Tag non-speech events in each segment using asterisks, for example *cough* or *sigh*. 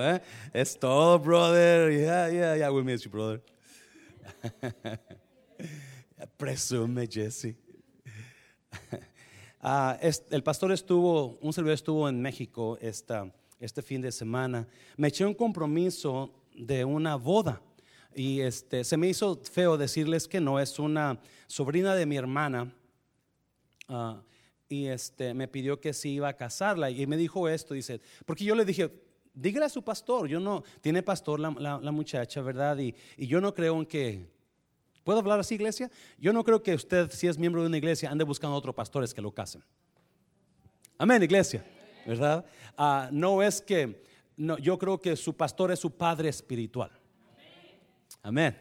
¿eh? Es todo, brother. Yeah, yeah, yeah, we miss you, brother. *laughs* Presume, Jesse. *laughs* Ah, el pastor estuvo, un servidor estuvo en México esta, este fin de semana. Me eché un compromiso de una boda y este, se me hizo feo decirles que no, es una sobrina de mi hermana. Ah, y este, me pidió que sí iba a casarla y me dijo esto, dice, porque yo le dije, dígale a su pastor, yo no, tiene pastor la, muchacha, ¿verdad? Y, y yo no creo en que, ¿puedo hablar así, iglesia? Yo no creo que usted, si es miembro de una iglesia, ande buscando otros pastores que lo casen. Amén, iglesia, ¿verdad? Ah, no es que, no, yo creo que su pastor es su padre espiritual. Amén.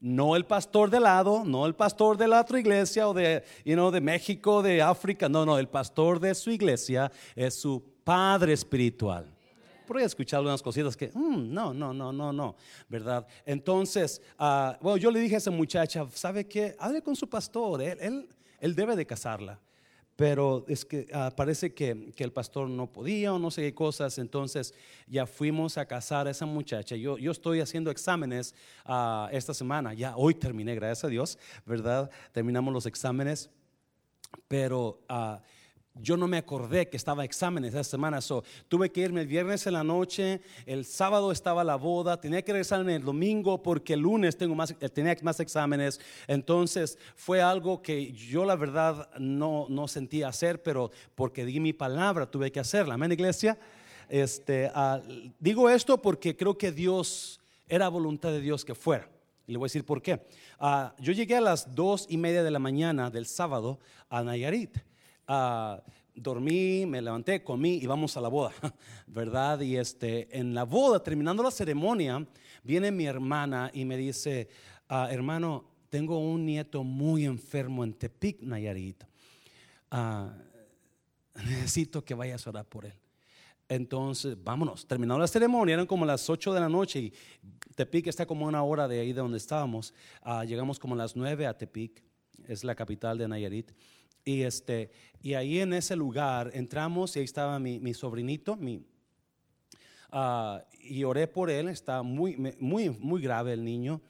No el pastor de lado, no el pastor de la otra iglesia o de, you know, de México, de África. No, no, el pastor de su iglesia es su padre espiritual. Por ahí he escuchado unas cositas que, mm, no, no, no, no, no, ¿verdad? Entonces, ah, bueno, yo le dije a esa muchacha, ¿sabe qué? Hable con su pastor, él, él, él debe de casarla. Pero es que ah, parece que, que el pastor no podía o no sé qué cosas, entonces ya fuimos a casar a esa muchacha. Yo, yo estoy haciendo exámenes ah, esta semana, ya hoy terminé, gracias a Dios, ¿verdad? Terminamos los exámenes, pero ah, yo no me acordé que estaba exámenes esa semana, so, tuve que irme el viernes en la noche, el sábado estaba la boda, tenía que regresarme el domingo porque el lunes tengo más, eh, tenía más exámenes, entonces fue algo que yo la verdad no, no sentía hacer, pero porque di mi palabra tuve que hacerla, amén iglesia. Este, ah, digo esto porque creo que Dios, era voluntad de Dios que fuera. Y le voy a decir por qué. Ah, yo llegué a las dos y media de la mañana del sábado a Nayarit. Ah, dormí, me levanté, comí y vamos a la boda, *laughs* ¿verdad? Y este, en la boda, terminando la ceremonia, viene mi hermana y me dice, ah, hermano, tengo un nieto muy enfermo en Tepic, Nayarit. Ah, *laughs* necesito que vayas a orar por él. Entonces, vámonos. Terminó la ceremonia, eran como las 8 de la noche y Tepic está como una hora de ahí de donde estábamos. Llegamos como las 9 a Tepic, es la capital de Nayarit. Y, este, y ahí en ese lugar entramos y ahí estaba mi, mi sobrinito, mi, Ah, y oré por él, está muy, muy, muy grave el niño.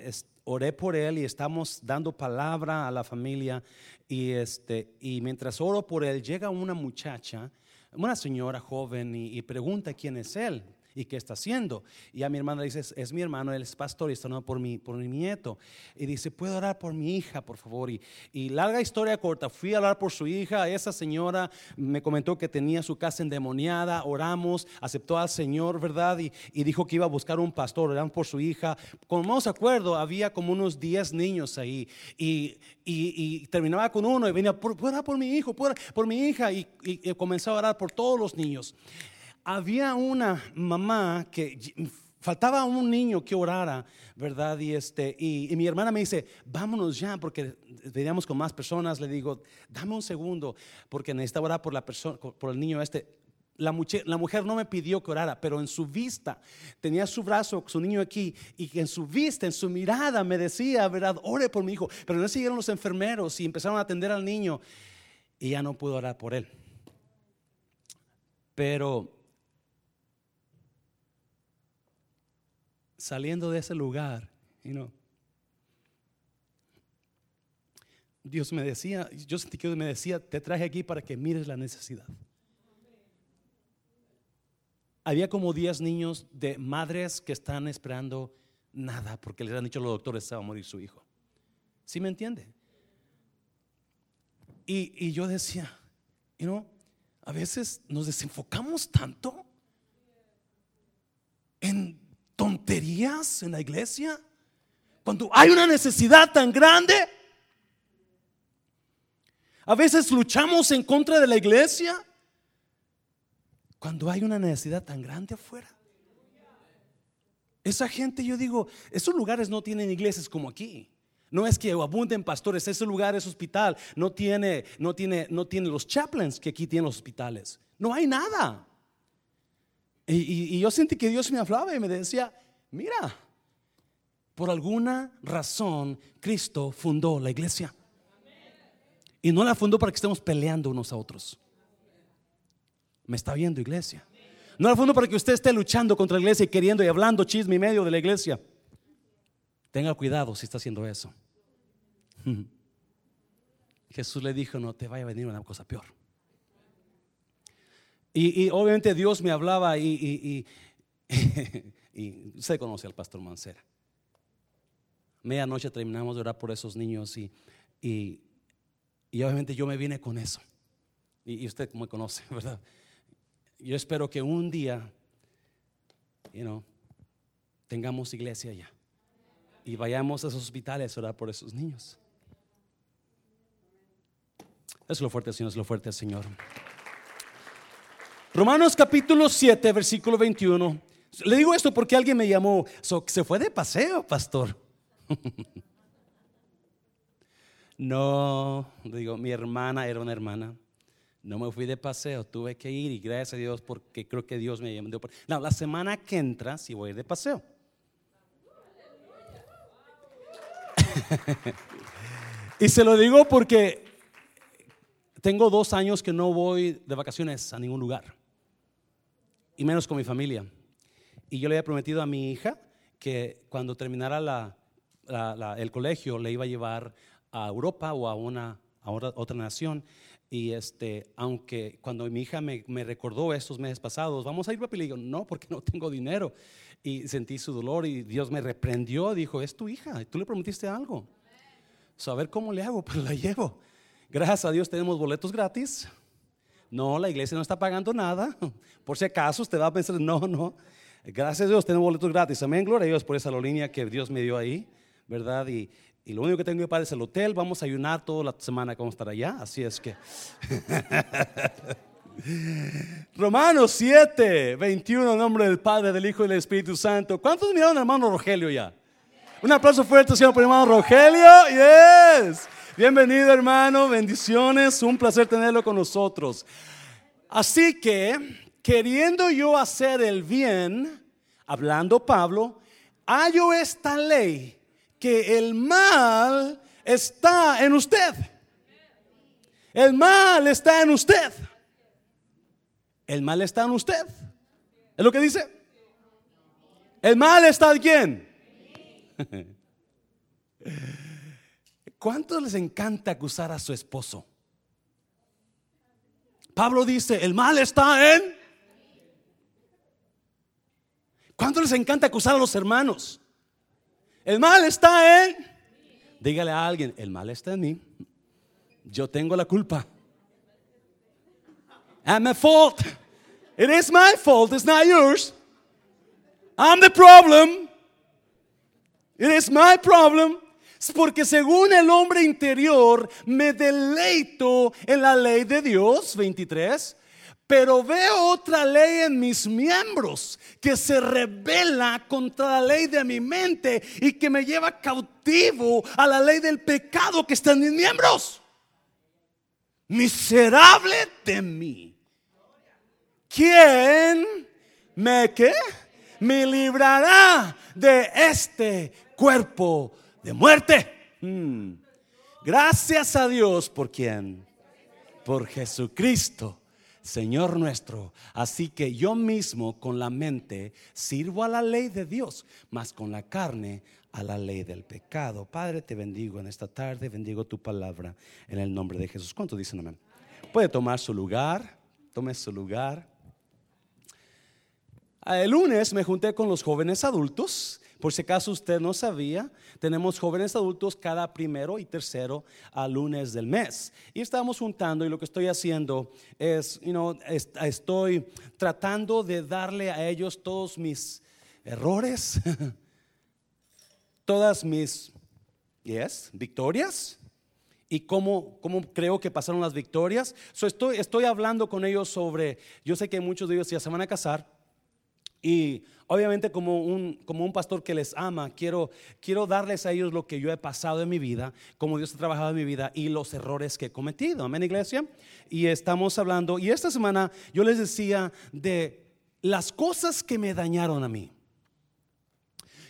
Es- oré por él y estamos dando palabra a la familia. Y, este, y mientras oro por él, llega una muchacha, una señora joven, y pregunta quién es él y qué está haciendo. Y a mi hermana le dice, es, es mi hermano, él es pastor y está orando por mi, por mi nieto. Y dice, ¿puedo orar por mi hija, por favor? Y, y larga historia corta, fui a orar por su hija. Esa señora me comentó que tenía su casa endemoniada. Oramos, aceptó al Señor, ¿verdad? Y, y dijo que iba a buscar un pastor, oramos por su hija. Como no se acuerdo, había como unos 10 niños ahí. Y, y- y terminaba con uno y venía, ¿puedo orar por mi hijo? ¿Puedo orar por mi hija? Y, y- comenzó a orar por todos los niños había una mamá que y- faltaba un niño que orara, ¿verdad? Y, este, y, y mi hermana me dice, vámonos ya, porque veníamos con más personas. Le digo, dame un segundo, porque necesitaba orar por, la persona, por el niño este. La mujer, la mujer no me pidió que orara, pero en su vista tenía su brazo, su niño aquí, y en su vista, en su mirada me decía, ¿verdad? Ore por mi hijo. Pero no siguieron los enfermeros y empezaron a atender al niño, y ya no pudo orar por él. Pero saliendo de ese lugar, you know, Dios me decía, yo sentí que Dios me decía, te traje aquí para que mires la necesidad. Había como 10 niños de madres que están esperando nada porque les han dicho los doctores se va a morir su hijo. ¿Sí me entiende? Y, y yo decía, you know, a veces nos desenfocamos tanto en tonterías en la iglesia cuando hay una necesidad tan grande. A veces luchamos en contra de la iglesia cuando hay una necesidad tan grande afuera. Esa gente, yo digo, esos lugares no tienen iglesias como aquí. No es que abunden pastores, ese lugar es hospital, no tiene, no tiene, no tiene los chaplains que aquí tienen los hospitales. No hay nada. Y, y- yo sentí que Dios me hablaba y me decía, mira, por alguna razón Cristo fundó la iglesia. Y no la fundó para que estemos peleando unos a otros. ¿Me está viendo iglesia? No al fondo para que usted esté luchando contra la iglesia y queriendo y hablando chisme y medio de la iglesia. Tenga cuidado si está haciendo eso. *laughs* Jesús le dijo, no te vaya a venir una cosa peor. Y, obviamente Dios me hablaba y, *laughs* se conoce al pastor Mancera. Medianoche terminamos de orar por esos niños y, y, obviamente yo me vine con eso. Y, usted me conoce, *laughs* ¿verdad? Yo espero que un día, you know, tengamos iglesia allá y vayamos a esos hospitales a orar por esos niños. Es lo fuerte, Señor, es lo fuerte, Señor. Romanos capítulo 7, versículo 21. Le digo esto porque alguien me llamó, se fue de paseo, pastor. *laughs* no, digo, mi hermana era una hermana. No me fui de paseo, tuve que ir y gracias a Dios porque creo que Dios me llamó. No, la semana que entra sí voy a ir de paseo. *laughs* y se lo digo porque tengo dos años que no voy de vacaciones a ningún lugar, y menos con mi familia. Y yo le había prometido a mi hija que cuando terminara el colegio le iba a llevar a Europa o a una a otra, nación. Y este, aunque cuando mi hija me, recordó estos meses pasados, vamos a ir a le digo, no, porque no tengo dinero. Y sentí su dolor y Dios me reprendió, dijo, es tu hija, tú le prometiste algo. Saber cómo le hago, *laughs* pero la llevo. Gracias a Dios tenemos boletos gratis. No, la iglesia no está pagando nada. *laughs* Por si acaso usted va a pensar, no, no. Gracias a Dios tenemos boletos gratis. Amén, gloria a Dios por esa línea que Dios me dio ahí, ¿verdad? Y, lo único que tengo que pagar es el hotel. Vamos a ayunar toda la semana que vamos a estar allá. Así es que. *laughs* Romanos 7, 21, en nombre del Padre, del Hijo y del Espíritu Santo. ¿Cuántos miraron al hermano Rogelio ya? Un aplauso fuerte, Señor, por el hermano Rogelio. Yes. Bienvenido, hermano. Bendiciones. Un placer tenerlo con nosotros. Así que, queriendo yo hacer el bien, hablando Pablo, hallo esta ley que el mal está en usted. El mal está en usted. El mal está en usted. ¿Es lo que dice? El mal está en quién? *laughs* ¿Cuántos les encanta acusar a su esposo? Pablo dice, el mal está en... ¿Cuántos les encanta acusar a los hermanos? El mal está en... Dígale a alguien, el mal está en mí. Yo tengo la culpa. I'm at fault. It is my fault, it's not yours. I'm the problem. It is my problem. Porque según el hombre interior me deleito en la ley de Dios, 23, pero veo otra ley en mis miembros que se revela contra la ley de mi mente y que me lleva cautivo a la ley del pecado que está en mis miembros. Miserable de mí. ¿quién me qué? Me librará de este cuerpo de muerte. Hmm. Gracias a Dios por quién? Por Jesucristo, Señor nuestro. Así que yo mismo con la mente sirvo a la ley de Dios, mas con la carne a la ley del pecado. Padre, te bendigo en esta tarde, bendigo tu palabra en el nombre de Jesús. ¿Cuánto dicen amén? Puede tomar su lugar, tome su lugar. El lunes me junté con los jóvenes adultos. Por si acaso usted no sabía, tenemos jóvenes adultos cada primero y tercero a lunes del mes. Y estamos juntando y lo que estoy haciendo es, you know, estoy tratando de darle a ellos todos mis errores, *laughs* todas mis, yes, victorias y cómo, cómo, creo que pasaron las victorias. estoy, estoy hablando con ellos sobre, yo sé que muchos de ellos ya se van a casar y obviamente como un, como un pastor que les ama, quiero, quiero darles a ellos lo que yo he pasado en mi vida, como Dios ha trabajado en mi vida y los errores que he cometido. Amén, iglesia. Y estamos hablando, y esta semana yo les decía de las cosas que me dañaron a mí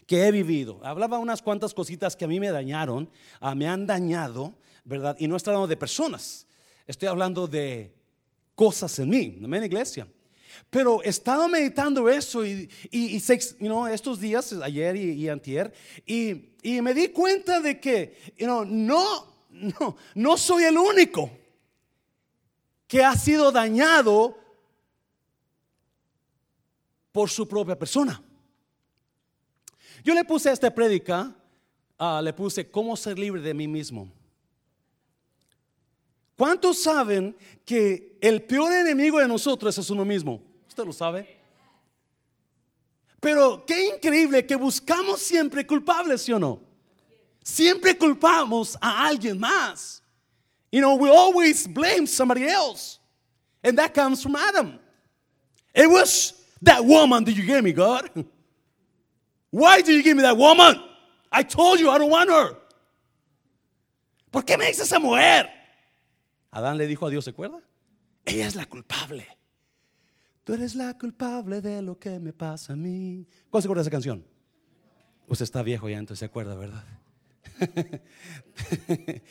que he vivido. Hablaba unas cuantas cositas que a mí me dañaron, ah, me han dañado, ¿verdad? Y no estoy hablando de personas, estoy hablando de cosas en mí, amén, iglesia. Pero he estado meditando eso y, y, estos días, ayer y, antier, y, y, me di cuenta de que no, no, no soy el único que ha sido dañado por su propia persona. Yo le puse a esta prédica, ah, le puse cómo ser libre de mí mismo. ¿Cuántos saben que el peor enemigo de nosotros es uno mismo? ¿Usted lo sabe? Pero qué increíble que buscamos siempre culpables, ¿sí o no? Siempre culpamos a alguien más. You know, we always blame somebody else. And that comes from Adam. It was that woman that you gave me, God. Why did you give me that woman? I told you I don't want her. ¿Por qué me dice esa mujer? Adán le dijo a Dios, ¿se acuerda? Ella es la culpable. Tú eres la culpable de lo que me pasa a mí. ¿Cuál se acuerda de esa canción? Usted está viejo ya, entonces se acuerda, ¿verdad? *laughs*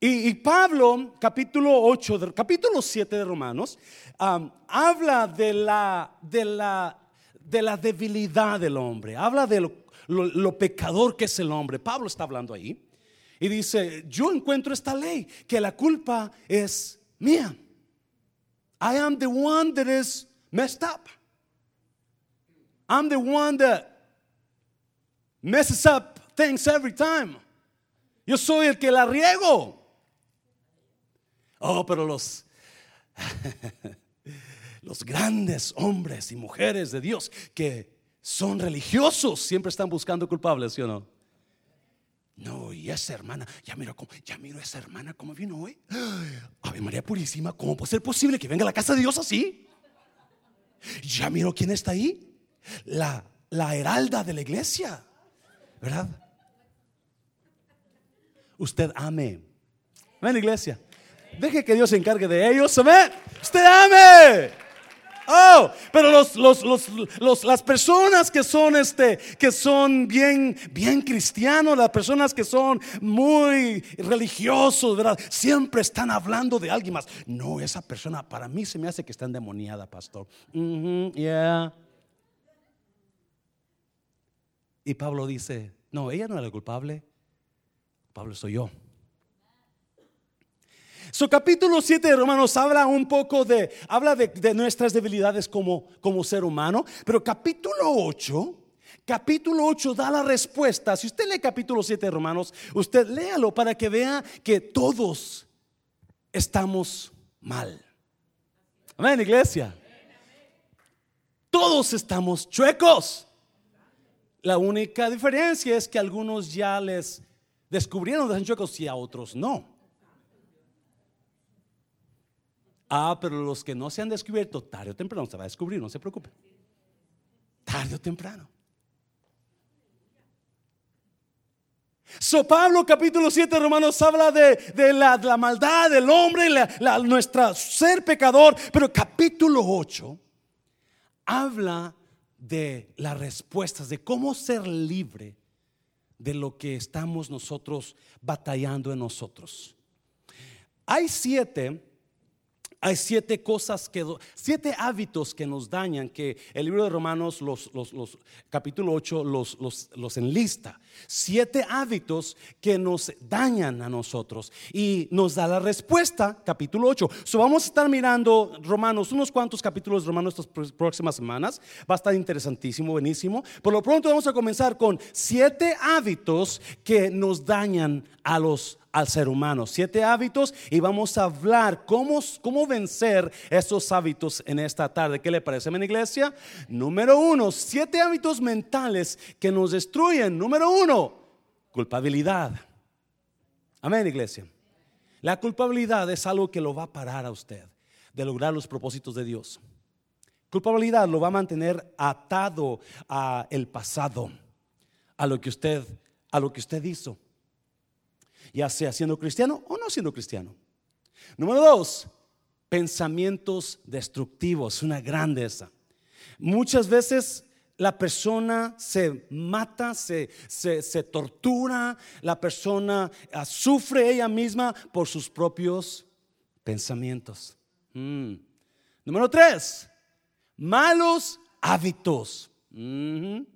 Y, Pablo, capítulo 8, capítulo 7 de Romanos, habla de la, de, la, de la debilidad del hombre, habla de lo, lo, pecador que es el hombre. Pablo está hablando ahí y dice, yo encuentro esta ley, que la culpa es mía. I am the one that is messed up. I'm the one that messes up things every time. Yo soy el que la riego. Oh, pero los, *laughs* los grandes hombres y mujeres de Dios que son religiosos siempre están buscando culpables, ¿sí o no? No, y esa hermana, ya miro, ya miro a esa hermana como vino hoy. Ave María Purísima, ¿cómo puede ser posible que venga a la casa de Dios así? Ya miro quién está ahí. La, la heralda de la iglesia, ¿verdad? Usted ame. Ven, iglesia. Deje que Dios se encargue de ellos. Amén. Usted ame. Oh, pero los, los, los, las personas que son este, que son bien, bien cristianos, las personas que son muy religiosos, ¿verdad? Siempre están hablando de alguien más. No, esa persona para mí se me hace que está endemoniada, pastor. yeah. Y Pablo dice, no, ella no era la culpable. Pablo soy yo. Su capítulo 7 de Romanos habla un poco de, habla de, nuestras debilidades como, como ser humano, pero capítulo 8, capítulo 8 da la respuesta. Si usted lee capítulo 7 de Romanos, usted léalo para que vea que todos estamos mal. Amén, iglesia. Todos estamos chuecos. La única diferencia es que algunos ya les descubrieron de chuecos y a otros no. Ah, pero los que no se han descubierto, tarde o temprano se va a descubrir, no se preocupe. Tarde o temprano. So Pablo capítulo 7 Romanos habla de, la, maldad del hombre, la, nuestra ser pecador, pero capítulo 8 habla de las respuestas, de cómo ser libre de lo que estamos nosotros batallando en nosotros. Hay siete hay siete cosas que, siete hábitos que nos dañan, que el libro de Romanos, los, los, capítulo 8, los, los, enlista. Siete hábitos que nos dañan a nosotros. Y nos da la respuesta, capítulo 8. So vamos a estar mirando Romanos, unos cuantos capítulos de Romanos estas próximas semanas. Va a estar interesantísimo, buenísimo. Por lo pronto vamos a comenzar con siete hábitos que nos dañan a los al ser humano. Siete hábitos y vamos a hablar cómo, cómo vencer esos hábitos en esta tarde. ¿Qué le parece, mi iglesia? Número uno, siete hábitos mentales que nos destruyen. Número uno, culpabilidad. Amén, iglesia. La culpabilidad es algo que lo va a parar a usted de lograr los propósitos de Dios. Culpabilidad lo va a mantener atado a el pasado, a lo que usted a lo que usted hizo ya sea siendo cristiano o no siendo cristiano. Número dos, pensamientos destructivos, una grandeza. Muchas veces la persona se mata, se, se, tortura, la persona ah, sufre ella misma por sus propios pensamientos. Mm. Número tres, malos hábitos. Ujú.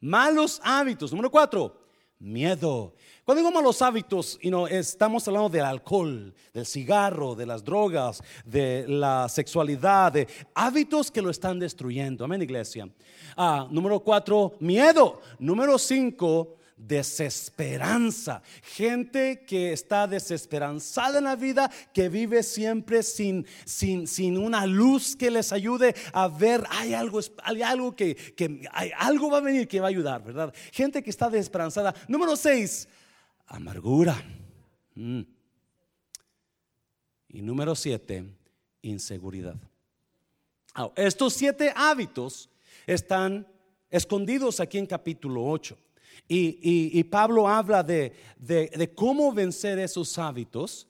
Malos hábitos. Número cuatro, miedo. Cuando digo malos hábitos, you know, estamos hablando del alcohol, del cigarro, de las drogas, de la sexualidad, de hábitos que lo están destruyendo. Amén, iglesia. Ah, número cuatro, miedo. Número cinco, desesperanza. Gente que está desesperanzada en la vida, que vive siempre sin, sin, sin una luz que les ayude a ver, hay algo, hay algo que, que hay algo va a venir que va a ayudar, ¿verdad? Gente que está desesperanzada. Número seis, amargura. Mm. Y número siete, inseguridad. Estos siete hábitos están escondidos aquí en capítulo 8. Y, y- Pablo habla de, de- de cómo vencer esos hábitos.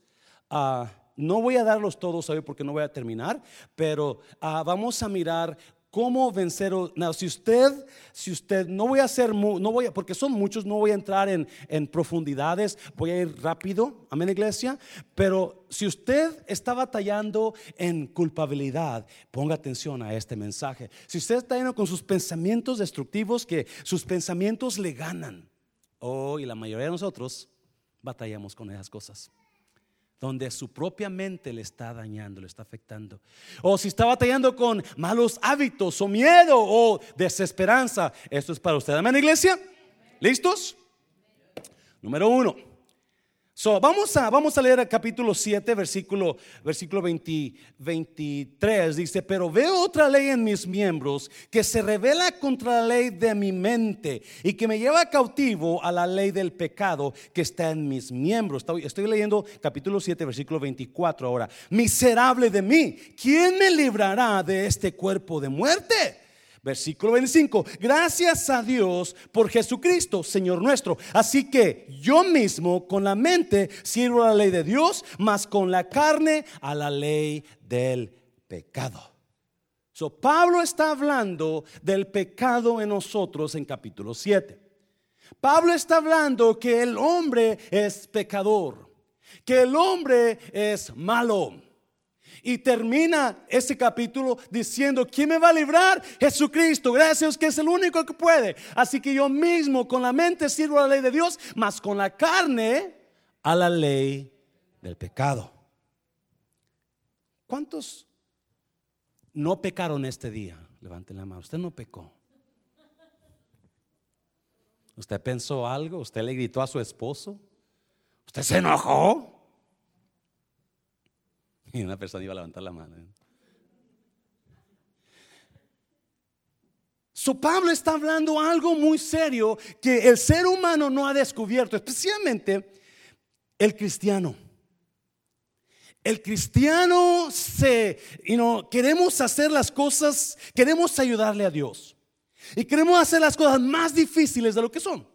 Ah, no voy a darlos todos hoy porque no voy a terminar, pero ah, vamos a mirar cómo vencer. no, si usted, si usted, no voy a hacer, no voy porque son muchos, no voy a entrar en, en profundidades, voy a ir rápido, amén iglesia, pero si usted está batallando en culpabilidad, ponga atención a este mensaje. Si usted está lleno con sus pensamientos destructivos, que sus pensamientos le ganan, oh, y la mayoría de nosotros batallamos con esas cosas donde su propia mente le está dañando, le está afectando. O si está batallando con malos hábitos o miedo o desesperanza, esto es para usted. Amén, iglesia. ¿Listos? Número uno. So, vamos, a, vamos a leer el capítulo 7, versículo, versículo 20 23. Dice, pero veo otra ley en mis miembros que se revela contra la ley de mi mente y que me lleva cautivo a la ley del pecado que está en mis miembros. Estoy, leyendo capítulo 7, versículo 24 ahora. Miserable de mí, ¿quién me librará de este cuerpo de muerte? Versículo 25. Gracias a Dios por Jesucristo, Señor nuestro. Así que yo mismo con la mente sirvo a la ley de Dios, mas con la carne a la ley del pecado. So, Pablo está hablando del pecado en nosotros en capítulo 7. Pablo está hablando que el hombre es pecador, que el hombre es malo. Y termina ese capítulo diciendo, ¿quién me va a librar? Jesucristo, gracias que es el único que puede. Así que yo mismo con la mente sirvo a la ley de Dios, mas con la carne a la ley del pecado. ¿Cuántos no pecaron este día? Levanten la mano. Usted no pecó. ¿Usted pensó algo? ¿Usted le gritó a su esposo? ¿Usted se enojó? Y una persona iba a levantar la mano. So Pablo está hablando algo muy serio que el ser humano no ha descubierto, especialmente el cristiano. El cristiano se, you know, queremos hacer las cosas, queremos ayudarle a Dios. Y queremos hacer las cosas más difíciles de lo que son.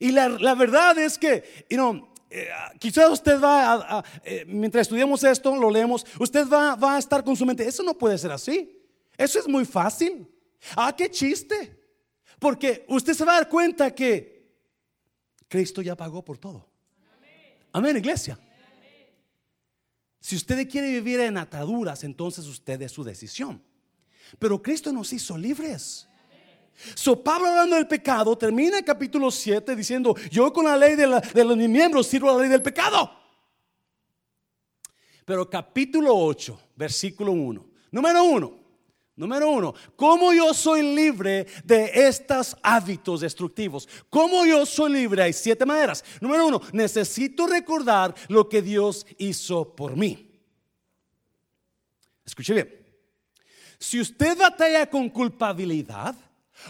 Y la, la verdad es que, you know, eh, quizás usted va, a, a, eh, mientras estudiamos esto, lo leemos, usted va, va a estar con su mente, eso no puede ser así. Eso es muy fácil. Ah, qué chiste. Porque usted se va a dar cuenta que Cristo ya pagó por todo. Amén, iglesia. Si usted quiere vivir en ataduras, entonces usted es su decisión. Pero Cristo nos hizo libres. So Pablo hablando del pecado termina el capítulo 7 diciendo, yo con la ley de, los miembros sirvo la ley del pecado. Pero capítulo 8, versículo 1. Número 1. Número uno, ¿cómo yo soy libre de estos hábitos destructivos? ¿Cómo yo soy libre? Hay siete maneras. Número uno, necesito recordar lo que Dios hizo por mí. Escuche bien. Si usted batalla con culpabilidad,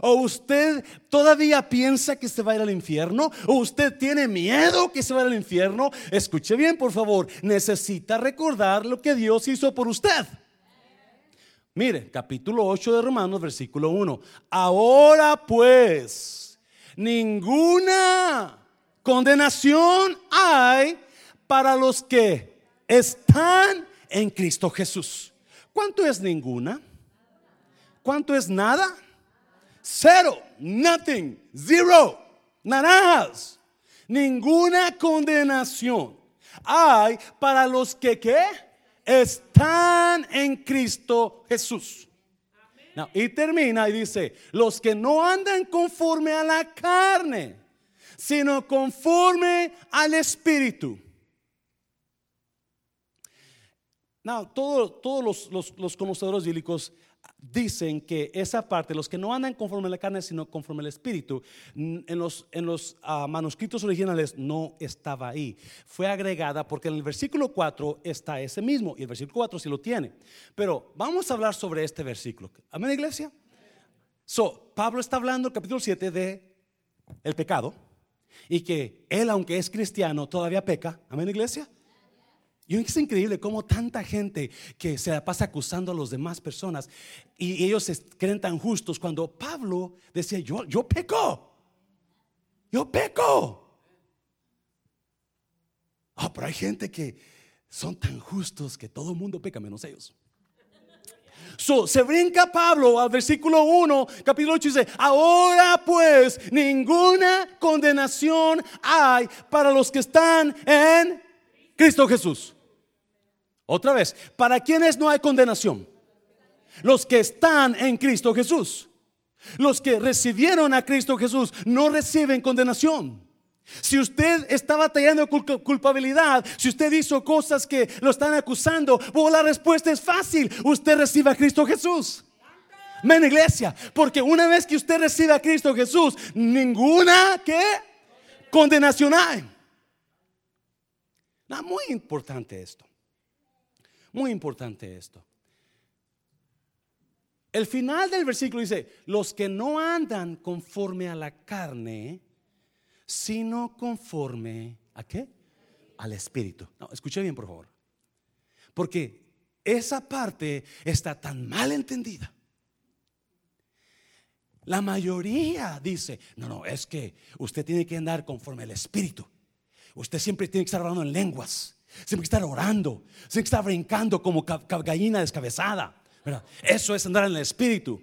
o usted todavía piensa que se va a ir al infierno, o usted tiene miedo que se va al infierno, escuche bien, por favor, necesita recordar lo que Dios hizo por usted. Mire, capítulo 8 de Romanos, versículo 1. Ahora pues, ninguna condenación hay para los que están en Cristo Jesús. ¿Cuánto es ninguna? ¿Cuánto es nada? Cero, nothing, zero, naranjas. Ninguna condenación hay para los que ¿qué? están en Cristo Jesús. y termina y dice, los que no andan conforme a la carne, sino conforme al Espíritu. No, todos los, los, los, conocedores bíblicos dicen que esa parte, los que no andan conforme a la carne, sino conforme al Espíritu, en los, en los ah, manuscritos originales no estaba ahí. Fue agregada porque en el versículo 4 está ese mismo, y el versículo 4 sí lo tiene. Pero vamos a hablar sobre este versículo. Amén, iglesia. So, Pablo está hablando, el capítulo 7, de el pecado, y que él, aunque es cristiano, todavía peca. Amén, iglesia. Y es increíble cómo tanta gente que se la pasa acusando a las demás personas y ellos se creen tan justos cuando Pablo decía, yo, yo peco, yo peco. Ah, pero hay gente que son tan justos que todo el mundo peca menos ellos. Se brinca Pablo al versículo 1, capítulo 8, dice, ahora pues ninguna condenación hay para los que están en Cristo Jesús. Otra vez, ¿para quienes no hay condenación? Los que están en Cristo Jesús. Los que recibieron a Cristo Jesús no reciben condenación. Si usted está batallando culpabilidad, si usted hizo cosas que lo están acusando, la respuesta es fácil. Usted recibe a Cristo Jesús. Men iglesia, porque una vez que usted recibe a Cristo Jesús, ninguna que condenación hay. Muy importante esto. Muy importante esto. El final del versículo dice, los que no andan conforme a la carne, sino conforme a qué? Al Espíritu. No, escuche bien, por favor. Porque esa parte está tan mal entendida. La mayoría dice, no, no, es que usted tiene que andar conforme al Espíritu. Usted siempre tiene que estar hablando en lenguas. Siempre que estar orando, siempre que estar brincando como gallina descabezada. Eso es andar en el espíritu.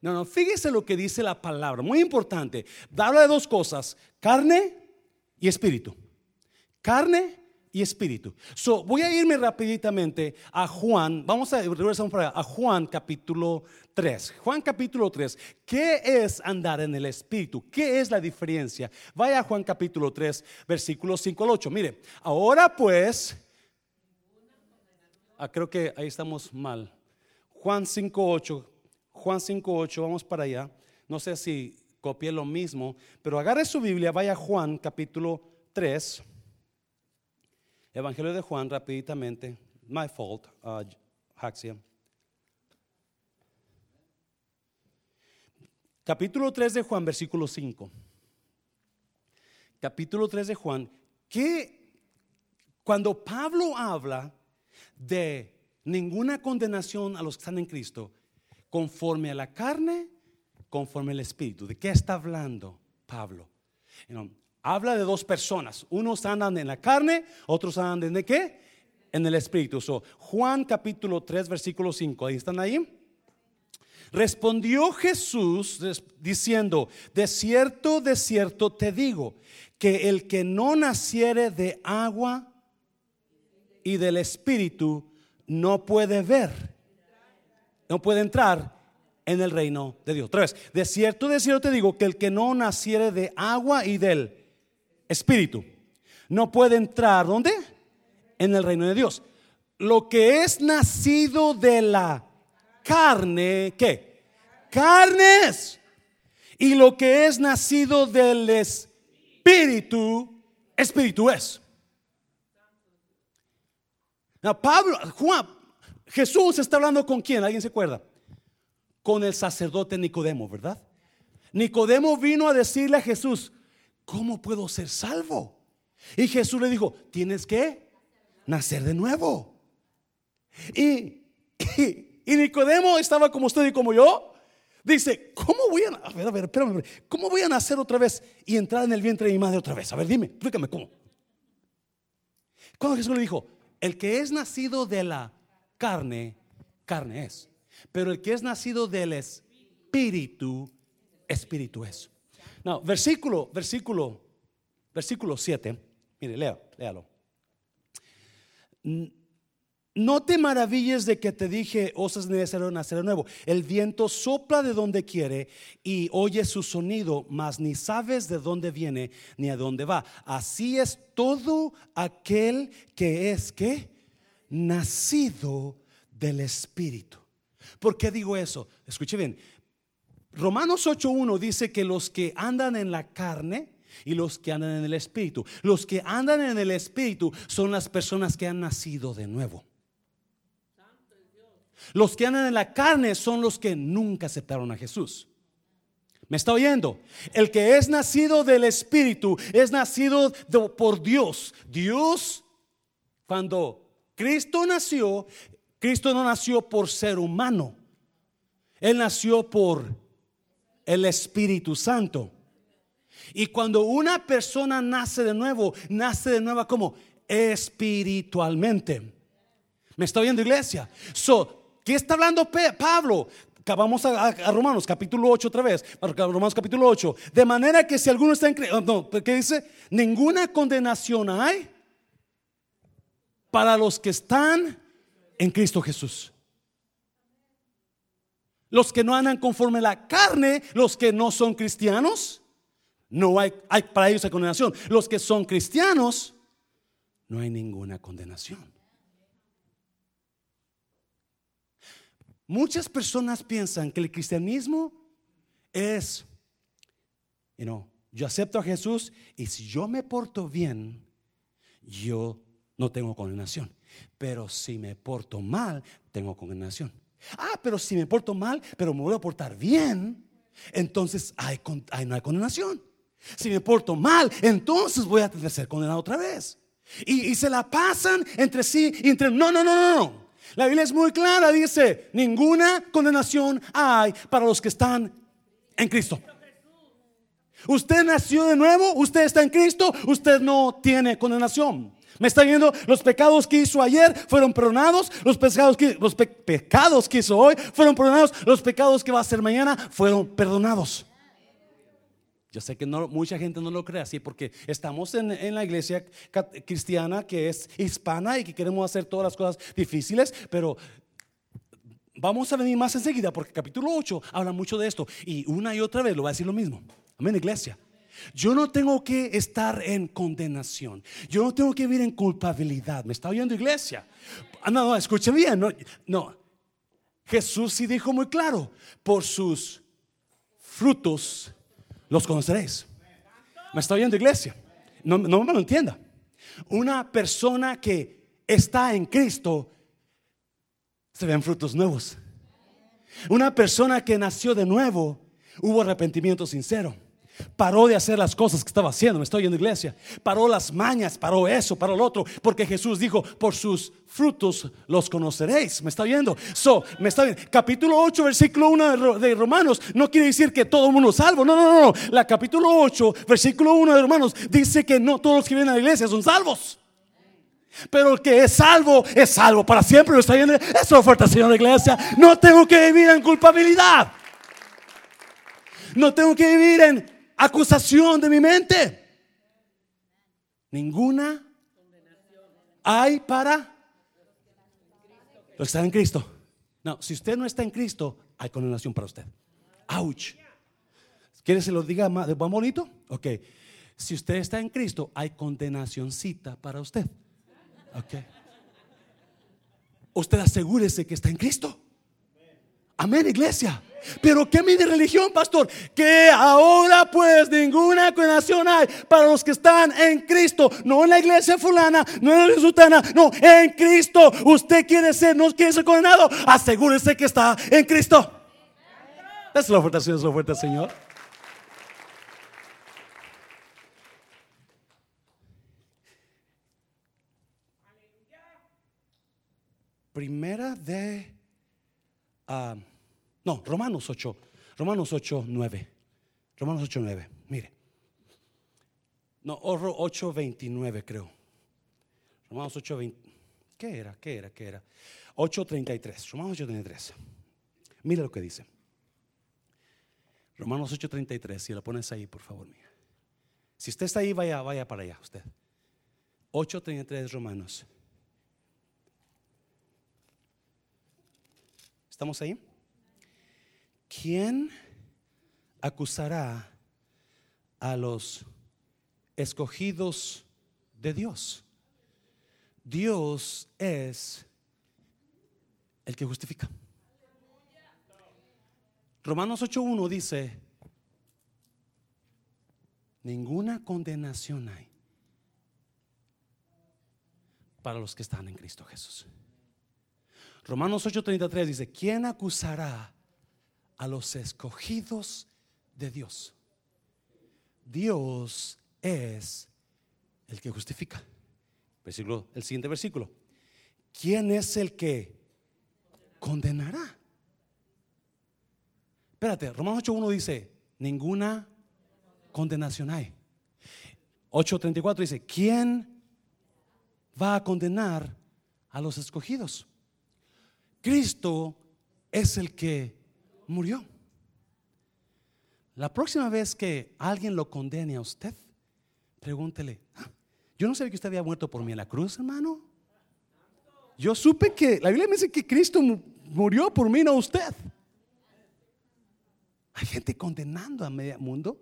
No, no, fíjese lo que dice la palabra, muy importante. Habla de dos cosas, carne y espíritu. Carne y espíritu. So, voy a irme rapiditamente a Juan, vamos a regresar a Juan capítulo 3. Juan capítulo 3, ¿qué es andar en el espíritu? ¿Qué es la diferencia? Vaya a Juan capítulo 3, versículos 5 al 8. Mire, ahora pues, ah, creo que ahí estamos mal. Juan 5, 8, Juan 5, 8, vamos para allá. No sé si copié lo mismo, pero agarre su Biblia, vaya a Juan capítulo 3. Evangelio de Juan, rapiditamente. My fault, uh. Capítulo 3 de Juan, versículo 5. Capítulo 3 de Juan, que cuando Pablo habla de ninguna condenación a los que están en Cristo, conforme a la carne, conforme al Espíritu. ¿De qué está hablando Pablo? Habla de dos personas. Unos andan en la carne, otros andan en qué? En el Espíritu. Juan capítulo 3, versículo 5. Ahí están ahí. Respondió Jesús diciendo, de cierto, de cierto te digo, que el que no naciere de agua y del Espíritu no puede ver, no puede entrar en el reino de Dios. Otra vez, de cierto, de cierto te digo, que el que no naciere de agua y del espíritu. No puede entrar, ¿dónde? En el reino de Dios. Lo que es nacido de la carne, ¿qué? Carnes. Y lo que es nacido del espíritu, espíritu es. Pablo, Juan, Jesús está hablando con quién, ¿alguien se acuerda? Con el sacerdote Nicodemo, ¿verdad? Nicodemo vino a decirle a Jesús, ¿cómo puedo ser salvo? Y Jesús le dijo, tienes que nacer de nuevo. Y, Nicodemo estaba como usted y como yo. Dice, ¿cómo voy a, a a ver, espérame, ¿cómo voy a nacer otra vez y entrar en el vientre de mi madre otra vez? A ver, dime, explícame cómo. Cuando Jesús le dijo, el que es nacido de la carne, carne es. Pero el que es nacido del espíritu, espíritu es. No, versículo, versículo, versículo 7. Mire, lea, léalo. no te maravilles de que te dije, osas necesario nacer de nuevo. El viento sopla de donde quiere y oye su sonido, mas ni sabes de dónde viene ni a dónde va. Así es todo aquel que es que nacido del Espíritu. ¿Por qué digo eso? Escuche bien. Romanos 8.1 dice que los que andan en la carne y los que andan en el Espíritu. Los que andan en el Espíritu son las personas que han nacido de nuevo. Los que andan en la carne son los que nunca aceptaron a Jesús. ¿Me está oyendo? El que es nacido del Espíritu es nacido por Dios. Dios, cuando Cristo nació, Cristo no nació por ser humano. Él nació por el Espíritu Santo. Y cuando una persona nace de nuevo, nace de nuevo como espiritualmente. ¿Me está oyendo iglesia? So, ¿Qué está hablando Pablo? Vamos a, Romanos capítulo 8 otra vez. Romanos capítulo 8. De manera que si alguno está en no, ¿qué dice? Ninguna condenación hay para los que están en Cristo Jesús. Los que no andan conforme la carne, los que no son cristianos, no hay, hay para ellos hay condenación. Los que son cristianos, no hay ninguna condenación. Muchas personas piensan que el cristianismo es, you know, yo acepto a Jesús y si yo me porto bien, yo no tengo condenación. Pero si me porto mal, tengo condenación. Ah, pero si me porto mal, pero me voy a portar bien, entonces hay, no hay condenación. Si me porto mal, entonces voy a tener que ser condenado otra vez. Y, y se la pasan entre sí, entre, no, no, no, no, no. La Biblia es muy clara, dice, ninguna condenación hay para los que están en Cristo. Usted nació de nuevo, usted está en Cristo, usted no tiene condenación. Me está viendo, los pecados que hizo ayer fueron perdonados, los pecados que, los pecados que hizo hoy fueron perdonados, los pecados que va a hacer mañana fueron perdonados. Yo sé que mucha gente no lo cree así porque estamos en, la iglesia cristiana que es hispana y que queremos hacer todas las cosas difíciles, pero vamos a venir más enseguida porque capítulo 8 habla mucho de esto y una y otra vez lo va a decir lo mismo. Amén, iglesia. Yo no tengo que estar en condenación. Yo no tengo que vivir en culpabilidad. ¿Me está oyendo iglesia? Ah, no, no, escuche bien. No, no. Jesús sí dijo muy claro, por sus frutos los conoceréis. ¿Me está oyendo iglesia? No, no me lo entienda. Una persona que está en Cristo se ven frutos nuevos. Una persona que nació de nuevo, hubo arrepentimiento sincero. Paró de hacer las cosas que estaba haciendo. Me estoy en iglesia. Paró las mañas, paró eso, paró lo otro. Porque Jesús dijo: Por sus frutos los conoceréis. Me está viendo. So, me está viendo. Capítulo 8, versículo 1 de Romanos. No quiere decir que todo el mundo es salvo. No, no, no. La capítulo 8, versículo 1 de Romanos dice que no todos los que vienen a la iglesia son salvos. Pero el que es salvo es salvo para siempre. Me está viendo. Eso fuerte, Señor de iglesia. No tengo que vivir en culpabilidad. No tengo que vivir en acusación de mi mente. Ninguna hay para los que están en Cristo. No, si usted no está en Cristo, hay condenación para usted. Ouch. ¿Quiere se lo diga más, más bonito? Ok. Si usted está en Cristo, hay condenacióncita para usted. Ok. Usted asegúrese que está en Cristo. Amén, iglesia. Pero ¿qué mide religión, pastor? Que ahora pues ninguna condenación hay para los que están en Cristo. No en la iglesia fulana, no en la sultana, no, en Cristo. Usted quiere ser, no quiere ser condenado. Asegúrese que está en Cristo. Es la oferta, Señor, es la oferta, Señor. Primera de... Ah, no, Romanos 8. Romanos 8, 9. Romanos 8, 9. Mire. No, 8, 29 creo. Romanos 8, 20. ¿Qué era? ¿Qué era? ¿Qué era? 8.33. Romanos 8.33. Mira lo que dice. Romanos 8.33. Si lo pones ahí, por favor, mía. Si usted está ahí, vaya, vaya para allá, usted. 8.33 Romanos. ¿Estamos ahí? ¿Quién acusará a los escogidos de Dios? Dios es el que justifica. Romanos 8.1 dice, ninguna condenación hay para los que están en Cristo Jesús. Romanos 8:33 dice, ¿quién acusará a los escogidos de Dios? Dios es el que justifica. Versículo, el siguiente versículo. ¿Quién es el que condenará? Espérate, Romanos 8.1 dice, ninguna condenación hay. 8.34 dice, ¿quién va a condenar a los escogidos? Cristo es el que murió. La próxima vez que alguien lo condene a usted, pregúntele, ah, yo no sabía que usted había muerto por mí en la cruz, hermano. Yo supe que, la Biblia me dice que Cristo murió por mí, no usted. Hay gente condenando a medio mundo.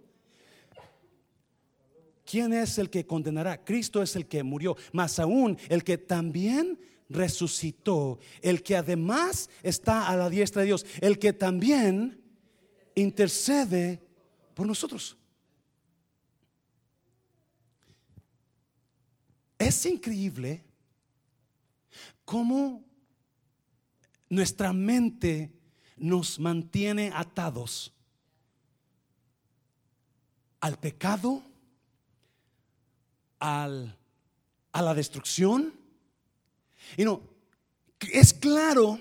¿Quién es el que condenará? Cristo es el que murió, más aún el que también resucitó, el que además está a la diestra de Dios, el que también intercede por nosotros. Es increíble cómo nuestra mente nos mantiene atados al pecado, al, a la destrucción, y no, es claro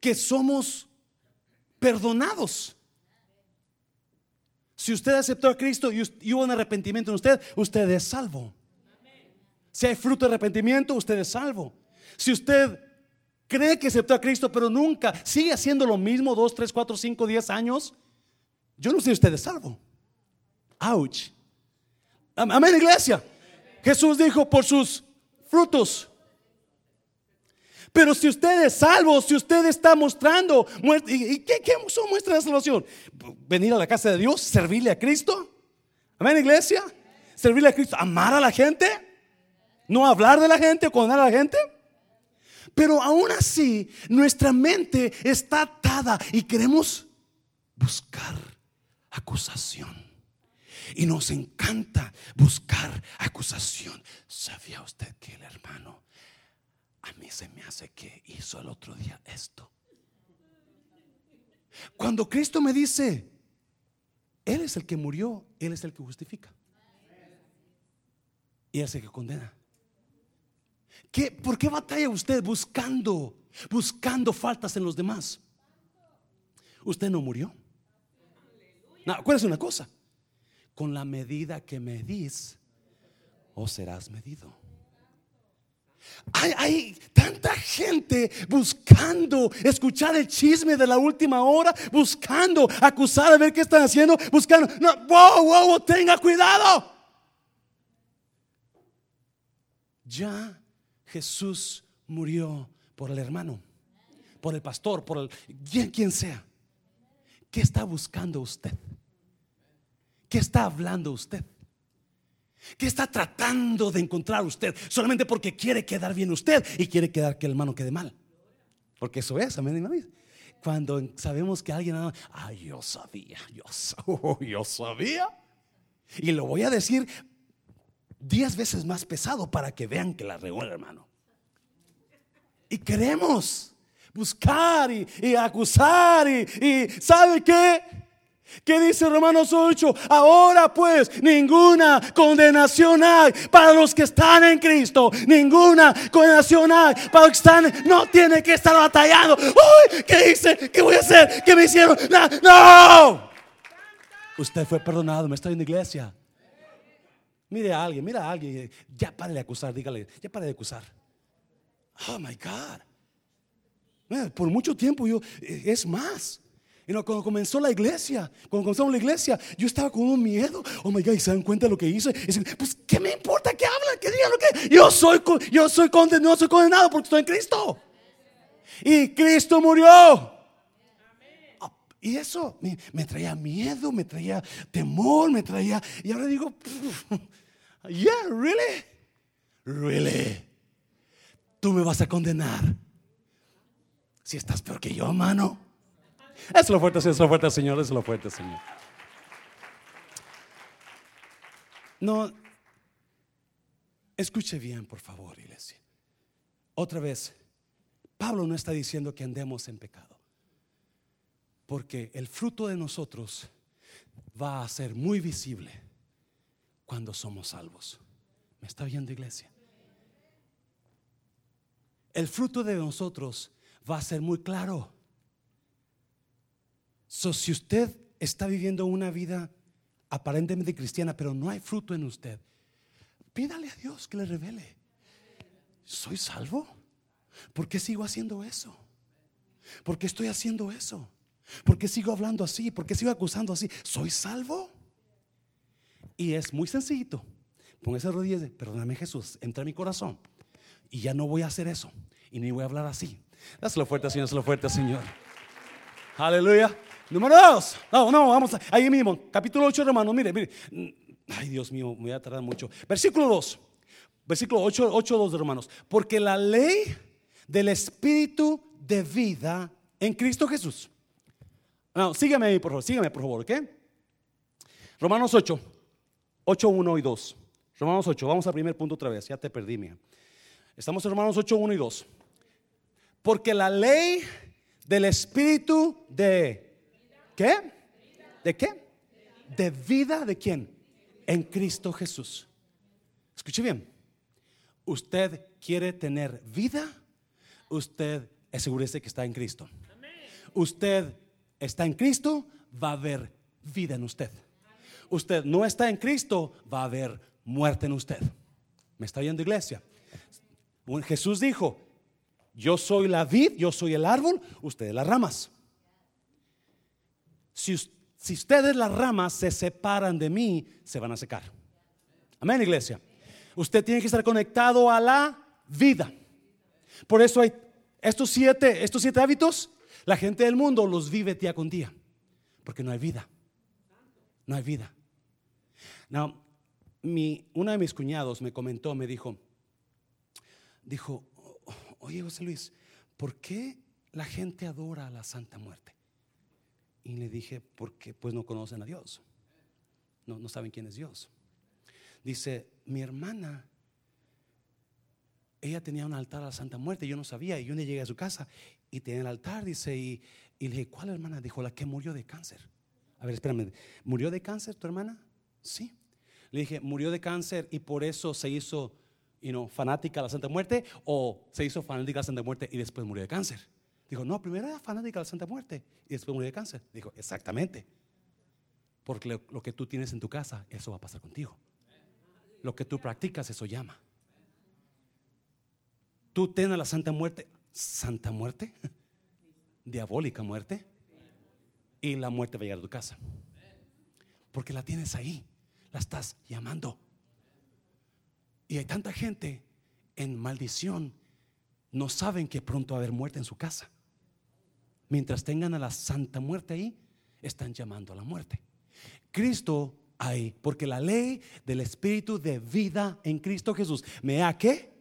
que somos perdonados. Si usted aceptó a Cristo y, hubo un arrepentimiento en usted, usted es salvo. Si hay fruto de arrepentimiento, usted es salvo. Si usted cree que aceptó a Cristo, pero nunca sigue haciendo lo mismo dos, tres, cuatro, cinco, diez años, yo no sé si usted es salvo. Ouch. Amén, iglesia. Jesús dijo, por sus frutos pero si usted es salvo, si usted está mostrando, ¿y qué, qué son muestras de salvación? Venir a la casa de Dios, servirle a Cristo. Amén, iglesia. Servirle a Cristo, amar a la gente, no hablar de la gente, condenar a la gente. Pero aún así, nuestra mente está atada y queremos buscar acusación. Y nos encanta buscar acusación. ¿Sabía usted que el hermano a mí se me hace que hizo el otro día esto. Cuando Cristo me dice, Él es el que murió, Él es el que justifica. Y Él es el que condena. ¿Qué, ¿Por qué batalla usted buscando, buscando faltas en los demás? Usted no murió. Acuérdese una cosa. Con la medida que medís, o serás medido. Hay, tanta gente buscando escuchar el chisme de la última hora, buscando acusar a ver qué están haciendo, buscando. No, wow, wow, tenga cuidado. Ya Jesús murió por el hermano, por el pastor, por el quien, quien sea. ¿Qué está buscando usted? ¿Qué está hablando usted? ¿Qué está tratando de encontrar usted? Solamente porque quiere quedar bien usted y quiere quedar que el hermano quede mal. Porque eso es, amén. Cuando sabemos que alguien, ay, yo sabía, yo, *laughs* oh, yo sabía. Y lo voy a decir diez veces más pesado para que vean que la regó hermano. Y queremos buscar y, acusar y, y ¿sabe qué? ¿Qué dice Romanos 8? Ahora pues ninguna condenación hay para los que están en Cristo. Ninguna condenación hay para los que están. No tiene que estar batallando. Uy, ¿qué hice? ¿Qué voy a hacer? ¿Qué me hicieron? No. Usted fue perdonado. Me estoy en la iglesia. Mire a alguien, mira a alguien. Ya pare de acusar, dígale. Ya pare de acusar. Oh my God. Por mucho tiempo yo, es más. Y cuando comenzó la iglesia, cuando comenzamos la iglesia, yo estaba con un miedo. Oh my God, ¿y se dan cuenta de lo que hice? pues, ¿qué me importa que hablan? Que digan lo que. Yo soy, yo soy condenado, no soy condenado porque estoy en Cristo. Y Cristo murió y eso me, traía miedo, me traía temor, me traía... Y ahora digo, yeah, really, really. Tú me vas a condenar. Si estás peor que yo, mano. Es lo fuerte, es lo fuerte, Señor, es lo fuerte, Señor. No, escuche bien, por favor, iglesia. Otra vez, Pablo no está diciendo que andemos en pecado, porque el fruto de nosotros va a ser muy visible cuando somos salvos. ¿Me está viendo, iglesia? El fruto de nosotros va a ser muy claro. So, si usted está viviendo una vida aparentemente cristiana, pero no hay fruto en usted, pídale a Dios que le revele. ¿Soy salvo? ¿Por qué sigo haciendo eso? ¿Por qué estoy haciendo eso? ¿Por qué sigo hablando así? ¿Por qué sigo acusando así? ¿Soy salvo? Y es muy sencillito. Póngase rodillas, perdóname Jesús, entra en mi corazón. Y ya no voy a hacer eso. Y ni voy a hablar así. Dáselo fuerte, Señor, dáselo fuerte, Señor. Aleluya. Número dos. No, no, vamos ahí mismo. Capítulo 8, hermanos. Mire, mire. Ay, Dios mío, me voy a tardar mucho. Versículo 2. Versículo 8, 8, 2, hermanos. Porque la ley del Espíritu de vida en Cristo Jesús. No, sígueme ahí, por favor. Sígueme, por favor, ¿ok? Romanos 8, 8, 1 y 2. Romanos 8, vamos al primer punto otra vez. Ya te perdí, mía. Estamos en Romanos 8, 1 y 2. Porque la ley del Espíritu de ¿Qué? ¿De qué? De vida de quién? En Cristo Jesús. Escuche bien. Usted quiere tener vida, usted asegúrese que está en Cristo. Usted está en Cristo, va a haber vida en usted. Usted no está en Cristo, va a haber muerte en usted. ¿Me está oyendo iglesia? Jesús dijo, yo soy la vid, yo soy el árbol, ustedes las ramas. Si, ustedes las ramas se separan de mí, se van a secar. Amén, iglesia. Usted tiene que estar conectado a la vida. Por eso hay estos siete, estos siete hábitos, la gente del mundo los vive día con día, porque no hay vida. No hay vida. Now, mi, uno de mis cuñados me comentó, me dijo, dijo, oye José Luis, ¿por qué la gente adora a la Santa Muerte? Y le dije, porque pues no conocen a Dios. No, no saben quién es Dios. Dice, mi hermana, ella tenía un altar a la Santa Muerte, yo no sabía, y yo le llegué a su casa y tenía el altar, dice, y, le dije, ¿cuál hermana? Dijo, la que murió de cáncer. A ver, espérame, ¿murió de cáncer tu hermana? Sí. Le dije, ¿murió de cáncer y por eso se hizo fanática a la Santa Muerte o se hizo fanática a la Santa Muerte y después murió de cáncer? Dijo, no, primero era fanática de la Santa Muerte y después murió de cáncer. Dijo, exactamente. Porque lo, que tú tienes en tu casa, eso va a pasar contigo. Lo que tú practicas, eso llama. Tú tienes la Santa Muerte. ¿Santa Muerte? *laughs* Diabólica muerte. Y la muerte va a llegar a tu casa. Porque la tienes ahí. La estás llamando. Y hay tanta gente en maldición. No saben que pronto va a haber muerte en su casa. Mientras tengan a la Santa Muerte ahí, están llamando a la muerte. Cristo ahí, porque la ley del Espíritu de vida en Cristo Jesús, ¿me ha qué?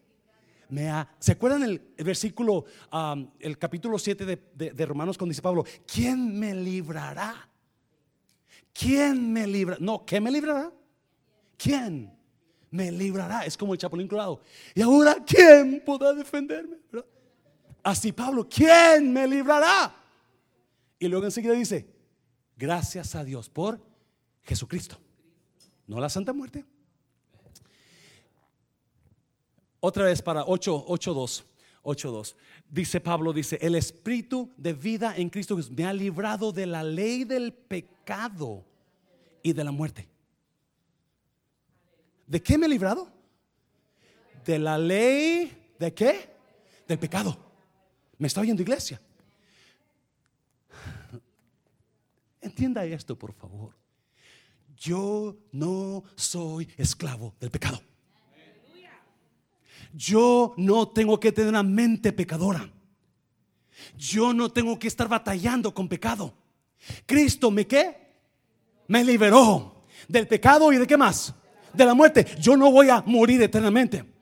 Me ha, ¿Se acuerdan el, versículo, el capítulo 7 de, de, Romanos cuando dice Pablo, ¿quién me librará? ¿Quién me librará? No, ¿qué me librará? ¿Quién me librará? Es como el chapulín colorado. Y ahora, ¿quién podrá defenderme? Así Pablo, ¿quién me librará? Y luego enseguida dice, gracias a Dios por Jesucristo, no la Santa Muerte. Otra vez para 8, 8.2. Dice Pablo, dice, el espíritu de vida en Cristo me ha librado de la ley del pecado y de la muerte. ¿De qué me ha librado? De la ley, ¿de qué? Del pecado. ¿Me está oyendo iglesia? Entienda esto, por favor. Yo no soy esclavo del pecado. Yo no tengo que tener una mente pecadora. Yo no tengo que estar batallando con pecado. Cristo me qué? Me liberó del pecado y de qué más? De la muerte. Yo no voy a morir eternamente.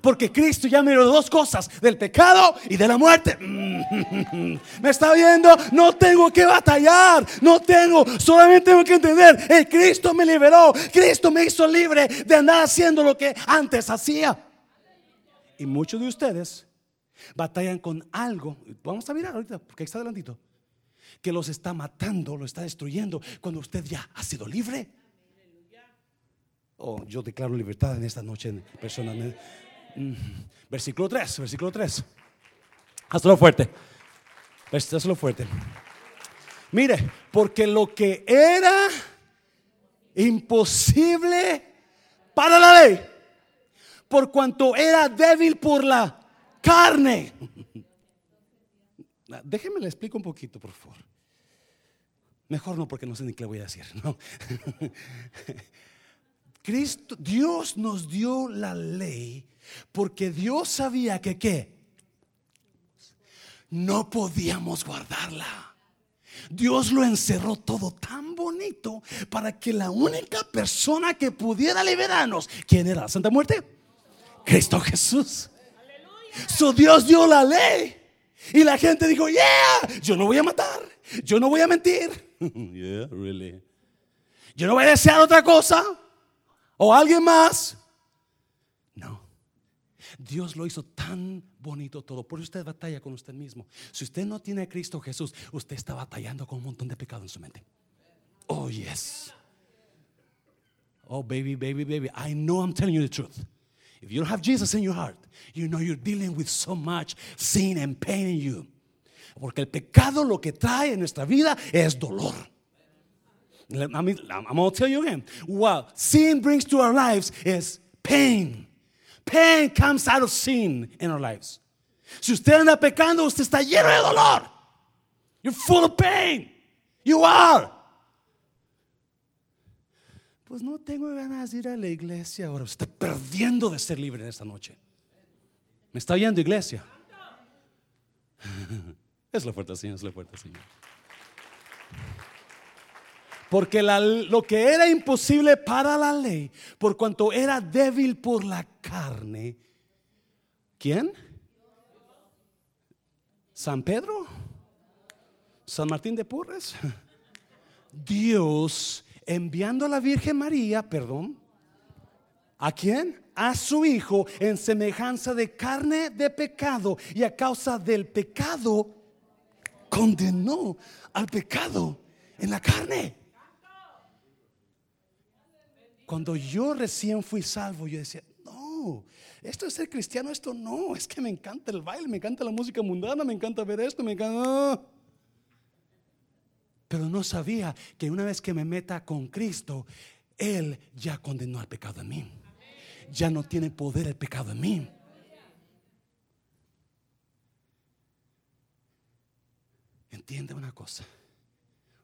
Porque Cristo ya me dio dos cosas, del pecado y de la muerte. *laughs* ¿Me está viendo? No tengo que batallar, no tengo, solamente tengo que entender, el Cristo me liberó, Cristo me hizo libre de andar haciendo lo que antes hacía. Y muchos de ustedes batallan con algo, vamos a mirar ahorita, porque está adelantito, que los está matando, lo está destruyendo, cuando usted ya ha sido libre. Oh, yo declaro libertad en esta noche personalmente. Versículo 3, versículo 3. Hazlo fuerte. Hazlo fuerte. Mire, porque lo que era imposible para la ley, por cuanto era débil por la carne. *laughs* Déjeme le explico un poquito, por favor. Mejor no, porque no sé ni qué le voy a decir. ¿no? *laughs* Cristo, Dios nos dio la ley porque Dios sabía que qué. No podíamos guardarla. Dios lo encerró todo tan bonito para que la única persona que pudiera liberarnos, ¿quién era? ¿Santa Muerte? Cristo Jesús. Su Dios dio la ley. Y la gente dijo, yeah, yo no voy a matar, yo no voy a mentir. *laughs* yeah, really. Yo no voy a desear otra cosa o alguien más. Dios lo hizo tan bonito todo. Por eso usted batalla con usted mismo. Si usted no tiene Cristo Jesús, usted está batallando con un montón de pecado en su mente. Oh, yes. Oh, baby, baby, baby. I know I'm telling you the truth. If you don't have Jesus in your heart, you know you're dealing with so much sin and pain in you. Porque el pecado lo que trae en nuestra vida es dolor. I mean, I'm going to tell you again. What sin brings to our lives is pain. Pain comes out of sin in our lives. Si usted anda pecando, usted está lleno de dolor. You're full of pain. You are. Pues no tengo ganas de ir a la iglesia ahora. Está perdiendo de ser libre en esta noche. ¿Me está oyendo, iglesia? *laughs* Es la fuerte, Señor, es la fuerte, Señor. Porque lo que era imposible para la ley, por cuanto era débil por la carne, ¿quién? ¿San Pedro? ¿San Martín de Porres? *laughs* Dios enviando a la Virgen María, perdón, ¿a quién? A su Hijo en semejanza de carne de pecado y a causa del pecado condenó al pecado en la carne. Cuando yo recién fui salvo, yo decía, no, esto es ser cristiano, esto no, es que me encanta el baile, me encanta la música mundana, me encanta ver esto, me encanta... Pero no sabía que una vez que me meta con Cristo, Él ya condenó al pecado en mí. Ya no tiene poder el pecado en mí. Entiende una cosa.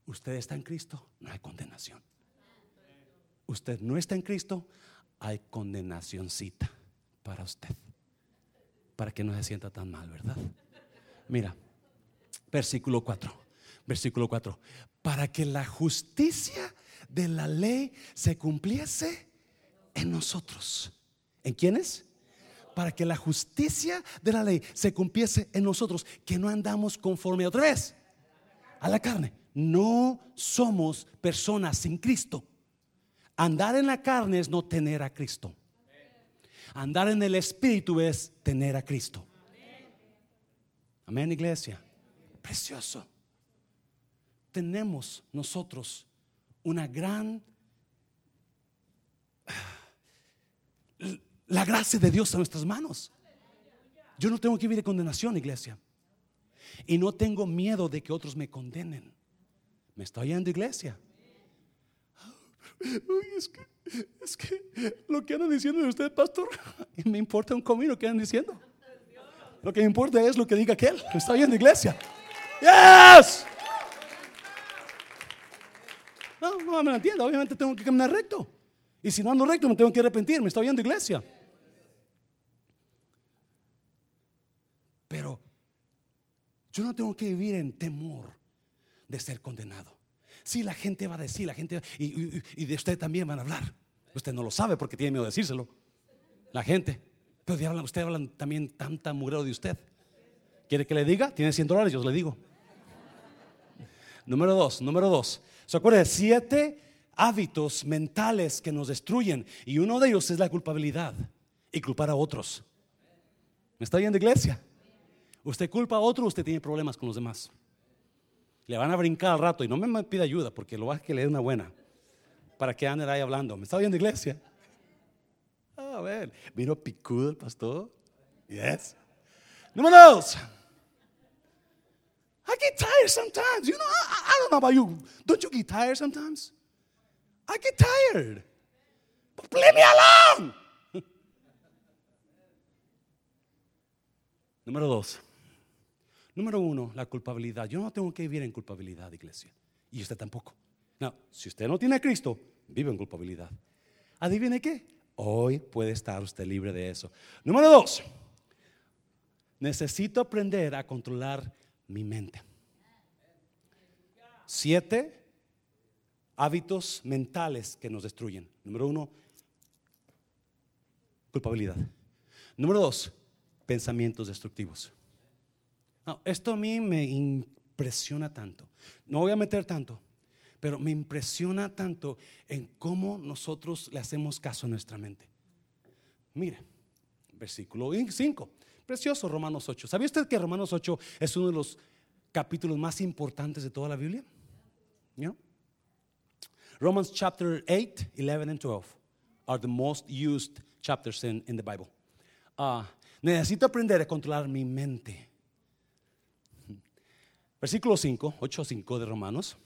Usted está en Cristo, no hay condenación usted no está en Cristo, hay condenacióncita para usted. Para que no se sienta tan mal, ¿verdad? Mira, versículo 4. Versículo 4. Para que la justicia de la ley se cumpliese en nosotros. ¿En quiénes? Para que la justicia de la ley se cumpliese en nosotros, que no andamos conforme otra vez a la carne. No somos personas sin Cristo. Andar en la carne es no tener a Cristo. Andar en el Espíritu es tener a Cristo. Amén, iglesia. Precioso. Tenemos nosotros una gran... La gracia de Dios en nuestras manos. Yo no tengo que vivir de condenación, iglesia. Y no tengo miedo de que otros me condenen. ¿Me está oyendo, iglesia? Es, que, es que lo que andan diciendo de usted, pastor, *laughs* me importa un comino que andan diciendo. Lo que me importa es lo que diga aquel que está en la iglesia. Yes. No, no me entiendo. Obviamente tengo que caminar recto. Y si no ando recto, me tengo que arrepentir. Me está oyendo iglesia. Pero yo no tengo que vivir en temor de ser condenado. Sí, la gente va a decir, la gente, y, de usted también van a hablar. Usted no lo sabe porque tiene miedo de decírselo. La gente. Pero usted habla también tanta mugrero de usted. ¿Quiere que le diga? Tiene 100 dólares, yo le digo. Número dos, número dos. ¿Se acuerda? Siete hábitos mentales que nos destruyen. Y uno de ellos es la culpabilidad y culpar a otros. ¿Me está yendo iglesia? Usted culpa a otro, usted tiene problemas con los demás. Le van a brincar al rato y no me pida ayuda porque lo va a que le dé una buena para que ande ahí hablando. ¿Me está oyendo iglesia? A ver, vino picudo el pastor. Yes. Número dos. I get tired sometimes. You know, I, don't know about you. Don't you get tired sometimes? I get tired. Leave me alone. *laughs* Número dos. Número uno, la culpabilidad. Yo no tengo que vivir en culpabilidad, iglesia. Y usted tampoco. No, si usted no tiene a Cristo, vive en culpabilidad. ¿Adivine qué? Hoy puede estar usted libre de eso. Número dos, necesito aprender a controlar mi mente. Siete hábitos mentales que nos destruyen. Número uno, culpabilidad. Número dos, pensamientos destructivos. Esto a mí me impresiona tanto. No voy a meter tanto, pero me impresiona tanto en cómo nosotros le hacemos caso a nuestra mente. Mire, versículo 5. Precioso Romanos 8. ¿Sabía usted que Romanos 8 es uno de los capítulos más importantes de toda la Biblia? Romans chapter 8, 11 and 12 are the most used chapters in, in the Bible. Uh, necesito aprender a controlar mi mente. Versículo 5, 8, 5 de Romanos.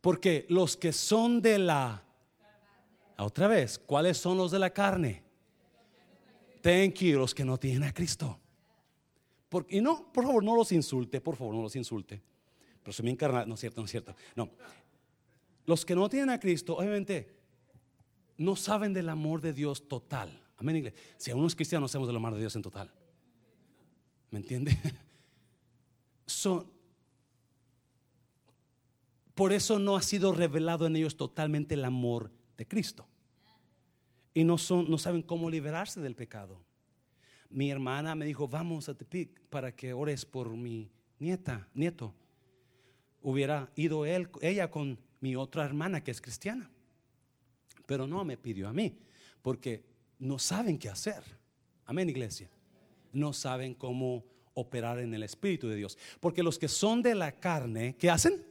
Porque los que son de la... Otra vez, ¿cuáles son los de la carne? Thank you, los que no tienen a Cristo y no, por favor, no los insulte, por favor, no los insulte. Pero soy bien carnal, no es cierto, no es cierto. No. Los que no tienen a Cristo, obviamente, no saben del amor de Dios total. Amén, iglesia. Si a unos cristianos no sabemos del amor de Dios en total. ¿Me entiende? *laughs* Son, por eso no ha sido revelado en ellos totalmente el amor de Cristo. Y no, son, no saben cómo liberarse del pecado mi hermana me dijo, vamos a Tepic para que ores por mi nieta, nieto. Hubiera ido él, ella con mi otra hermana que es cristiana. Pero no me pidió a mí, porque no saben qué hacer. Amén, iglesia. No saben cómo operar en el Espíritu de Dios. Porque los que son de la carne, ¿qué hacen?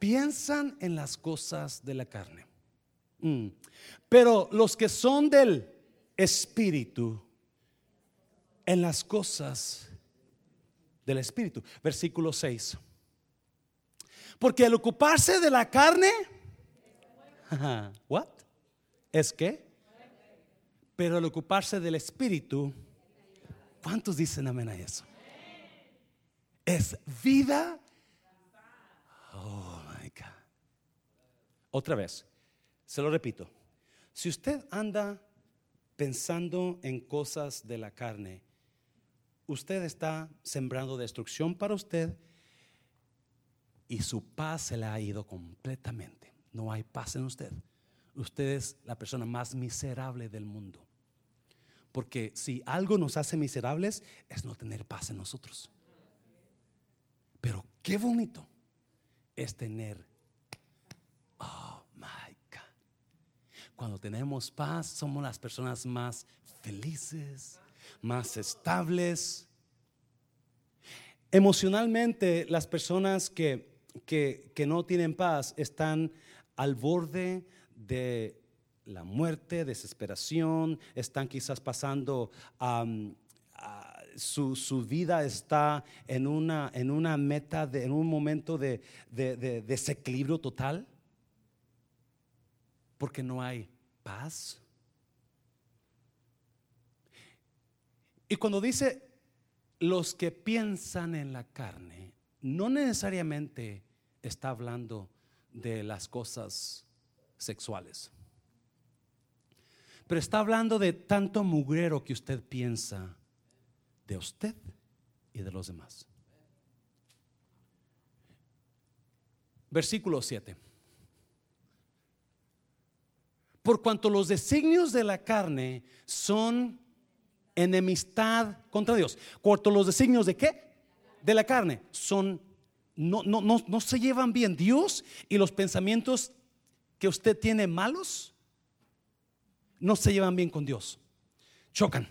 Piensan en las cosas de la carne. Mm. Pero los que son del Espíritu, en las cosas del Espíritu. Versículo 6. Porque al ocuparse de la carne, what? ¿Es que Pero al ocuparse del Espíritu, ¿cuántos dicen amén a eso? Es vida. Oh my God. Otra vez, se lo repito. Si usted anda pensando en cosas de la carne, usted está sembrando destrucción para usted y su paz se le ha ido completamente. No hay paz en usted. Usted es la persona más miserable del mundo. Porque si algo nos hace miserables es no tener paz en nosotros. Pero qué bonito es tener, oh my God. Cuando tenemos paz somos las personas más felices, más estables. Emocionalmente, las personas que, no tienen paz están al borde de la muerte, desesperación, están quizás pasando, su, vida está en una, en una meta, de, en un momento de, de desequilibrio total, porque no hay paz. Y cuando dice los que piensan en la carne, no necesariamente está hablando de las cosas sexuales. Pero está hablando de tanto mugrero que usted piensa de usted y de los demás. Versículo 7. Por cuanto los designios de la carne son enemistad contra Dios. Cuanto los designios de qué? De la carne son no, no, no, no se llevan bien. Dios y los pensamientos que usted tiene malos no se llevan bien con Dios. Chocan.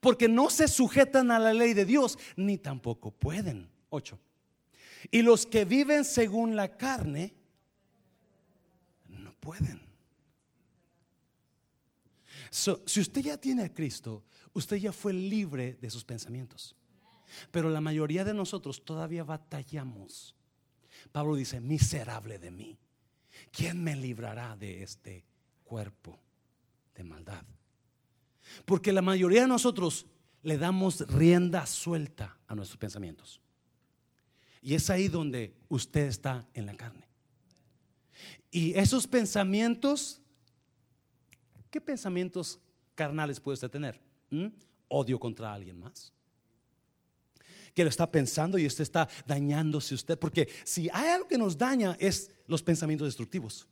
Porque no se sujetan a la ley de Dios, ni tampoco pueden. Ocho. Y los que viven según la carne, no pueden. Si usted ya tiene a Cristo, usted ya fue libre de sus pensamientos. Pero la mayoría de nosotros todavía batallamos. Pablo dice, miserable de mí. ¿Quién me librará de este cuerpo de maldad? Porque la mayoría de nosotros le damos rienda suelta a nuestros pensamientos. Y es ahí donde usted está en la carne. Y esos pensamientos, ¿qué pensamientos carnales puede usted tener? ¿Mm? Odio contra alguien más. Que lo está pensando y usted está dañándose usted. Porque si hay algo que nos daña es los pensamientos destructivos.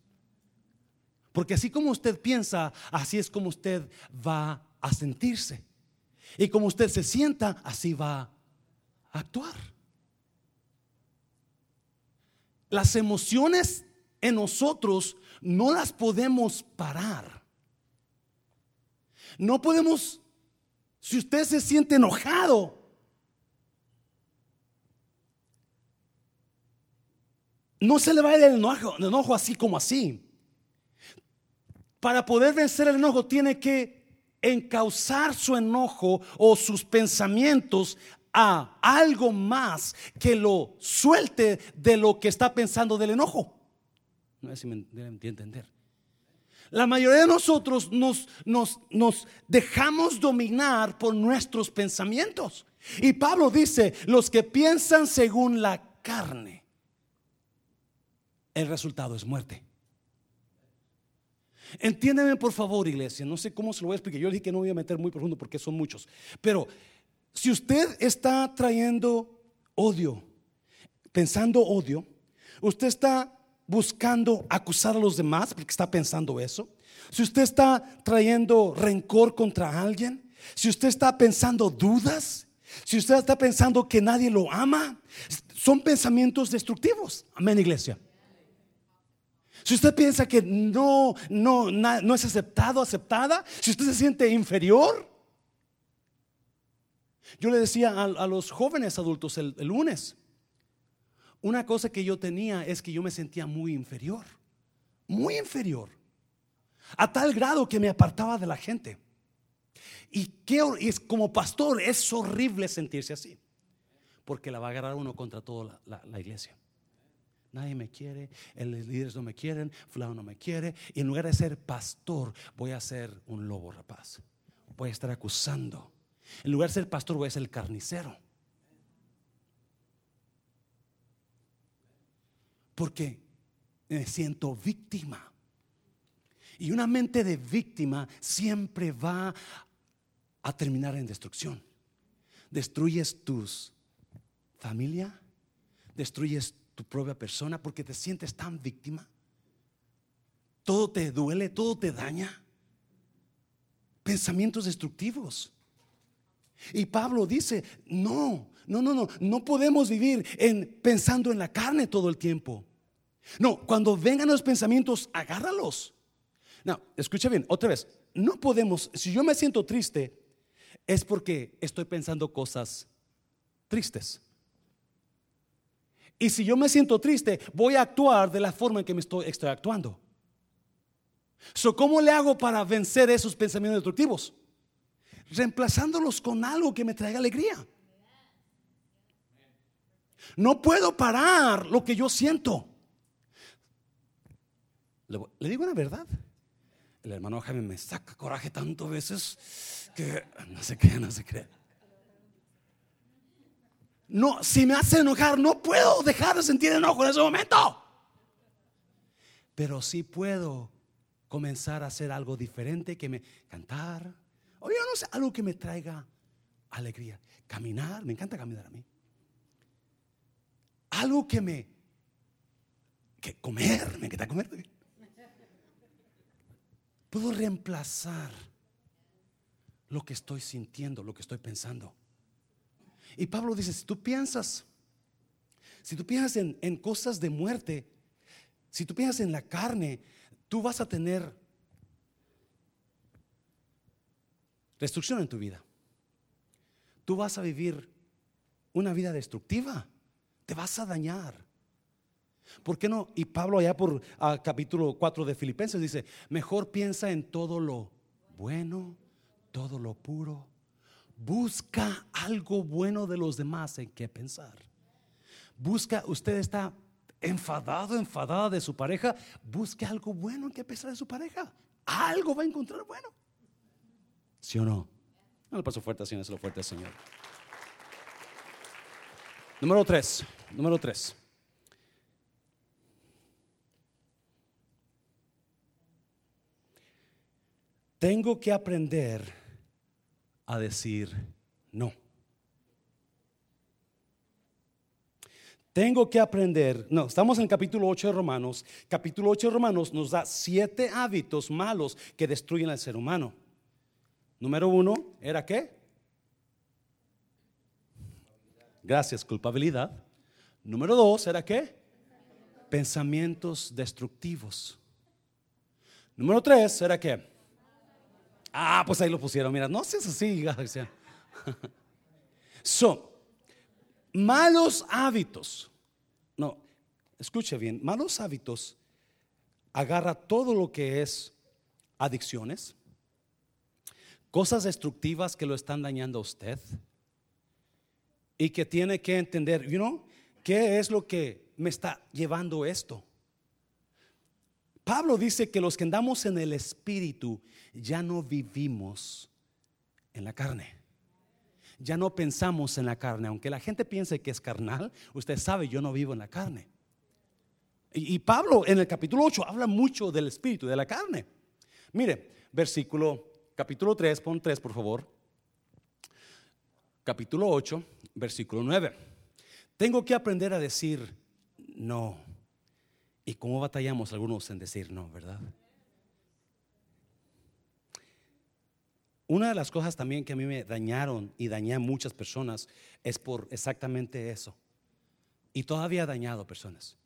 Porque así como usted piensa, así es como usted va a sentirse. Y como usted se sienta, así va a actuar. Las emociones en nosotros no las podemos parar. No podemos, si usted se siente enojado, no se le va a ir el enojo, el enojo así como así. Para poder vencer el enojo tiene que encauzar su enojo o sus pensamientos a algo más que lo suelte de lo que está pensando del enojo. No sé si me deben entender. La mayoría de nosotros nos, dejamos dominar por nuestros pensamientos. Y Pablo dice, los que piensan según la carne, el resultado es muerte. Entiéndeme por favor, iglesia. No sé cómo se lo voy a explicar. Yo dije que no voy a meter muy profundo porque son muchos. Pero si usted está trayendo odio, pensando odio, usted está buscando acusar a los demás porque está pensando eso. Si usted está trayendo rencor contra alguien, si usted está pensando dudas, si usted está pensando que nadie lo ama, son pensamientos destructivos. Amén, iglesia. Si usted piensa que no, no, no es aceptado, aceptada, si usted se siente inferior. Yo le decía a, los jóvenes adultos el, el lunes, una cosa que yo tenía es que yo me sentía muy inferior, muy inferior, a tal grado que me apartaba de la gente. Y que como pastor es horrible sentirse así, porque la va a agarrar uno contra toda la iglesia. Nadie me quiere, los líderes no me quieren, fulano no me quiere. Y en lugar de ser pastor, voy a ser un lobo rapaz. Voy a estar acusando. En lugar de ser pastor, voy a ser el carnicero. Porque me siento víctima. Y una mente de víctima siempre va a terminar en destrucción. Destruyes tus familia, destruyes tu propia persona porque te sientes tan víctima. Todo te duele, todo te daña. Pensamientos destructivos. Y Pablo dice, no, no, no, no, no podemos vivir en, pensando en la carne todo el tiempo. No, cuando vengan los pensamientos, agárralos. No, escucha bien, otra vez, no podemos, si yo me siento triste, es porque estoy pensando cosas tristes. Y si yo me siento triste, voy a actuar de la forma en que me estoy, estoy actuando. So, ¿Cómo le hago para vencer esos pensamientos destructivos? Reemplazándolos con algo que me traiga alegría. No puedo parar lo que yo siento. Le, digo una verdad. El hermano Jaime me saca coraje tantas veces que no se crea, no se crea. No, si me hace enojar, no puedo dejar de sentir enojo en ese momento. Pero sí puedo comenzar a hacer algo diferente que me cantar, o yo no sé, algo que me traiga alegría. Caminar, me encanta caminar a mí. Algo que me que comer, me encanta comer. Puedo reemplazar lo que estoy sintiendo, lo que estoy pensando. Y Pablo dice, si tú piensas, si tú piensas en, en cosas de muerte, si tú piensas en la carne, tú vas a tener destrucción en tu vida. Tú vas a vivir una vida destructiva. Te vas a dañar. ¿Por qué no? Y Pablo allá por ah, capítulo 4 de Filipenses dice, mejor piensa en todo lo bueno, todo lo puro. Busca algo bueno de los demás en qué pensar. Busca, usted está enfadado, enfadada de su pareja, busque algo bueno en qué pensar de su pareja. Algo va a encontrar bueno. ¿Sí o no? No le paso fuerte, Señor, es lo fuerte, Señor. Número tres, número tres. Tengo que aprender a decir no. Tengo que aprender, no, estamos en capítulo 8 de Romanos. Capítulo 8 de Romanos nos da siete hábitos malos que destruyen al ser humano. Número uno, ¿era qué? Gracias, culpabilidad. Número dos, ¿era qué? Pensamientos destructivos. Número tres, ¿era qué? Ah, pues ahí lo pusieron. Mira, no seas así, *laughs* Son malos hábitos. No, escuche bien, malos hábitos agarra todo lo que es adicciones, cosas destructivas que lo están dañando a usted y que tiene que entender, you know, ¿qué es lo que me está llevando esto? Pablo dice que los que andamos en el espíritu ya no vivimos en la carne. Ya no pensamos en la carne, aunque la gente piense que es carnal, usted sabe, yo no vivo en la carne. Y, Pablo en el capítulo 8 habla mucho del espíritu, de la carne. Mire, versículo capítulo 3, pon 3 por favor. Capítulo 8, versículo 9. Tengo que aprender a decir no. ¿Y cómo batallamos algunos en decir no, verdad? Una de las cosas también que a mí me dañaron y dañé a muchas personas es por exactamente eso. Y todavía ha dañado personas.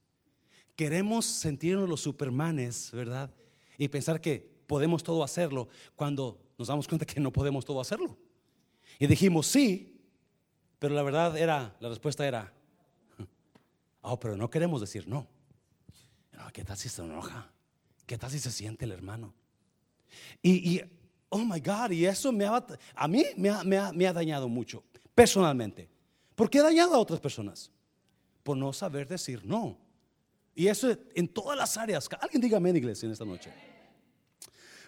Queremos sentirnos los supermanes, ¿verdad? Y pensar que podemos todo hacerlo cuando nos damos cuenta que no podemos todo hacerlo. Y dijimos sí, pero la verdad era, la respuesta era, oh, pero no queremos decir no. ¿Qué tal si se enoja? ¿Qué tal si se siente el hermano? Y, oh my God, y eso me ha, a mí me ha, dañado mucho, personalmente. ¿Por qué ha dañado a otras personas? Por no saber decir no. Y eso en todas las áreas. Alguien dígame en iglesia en esta noche.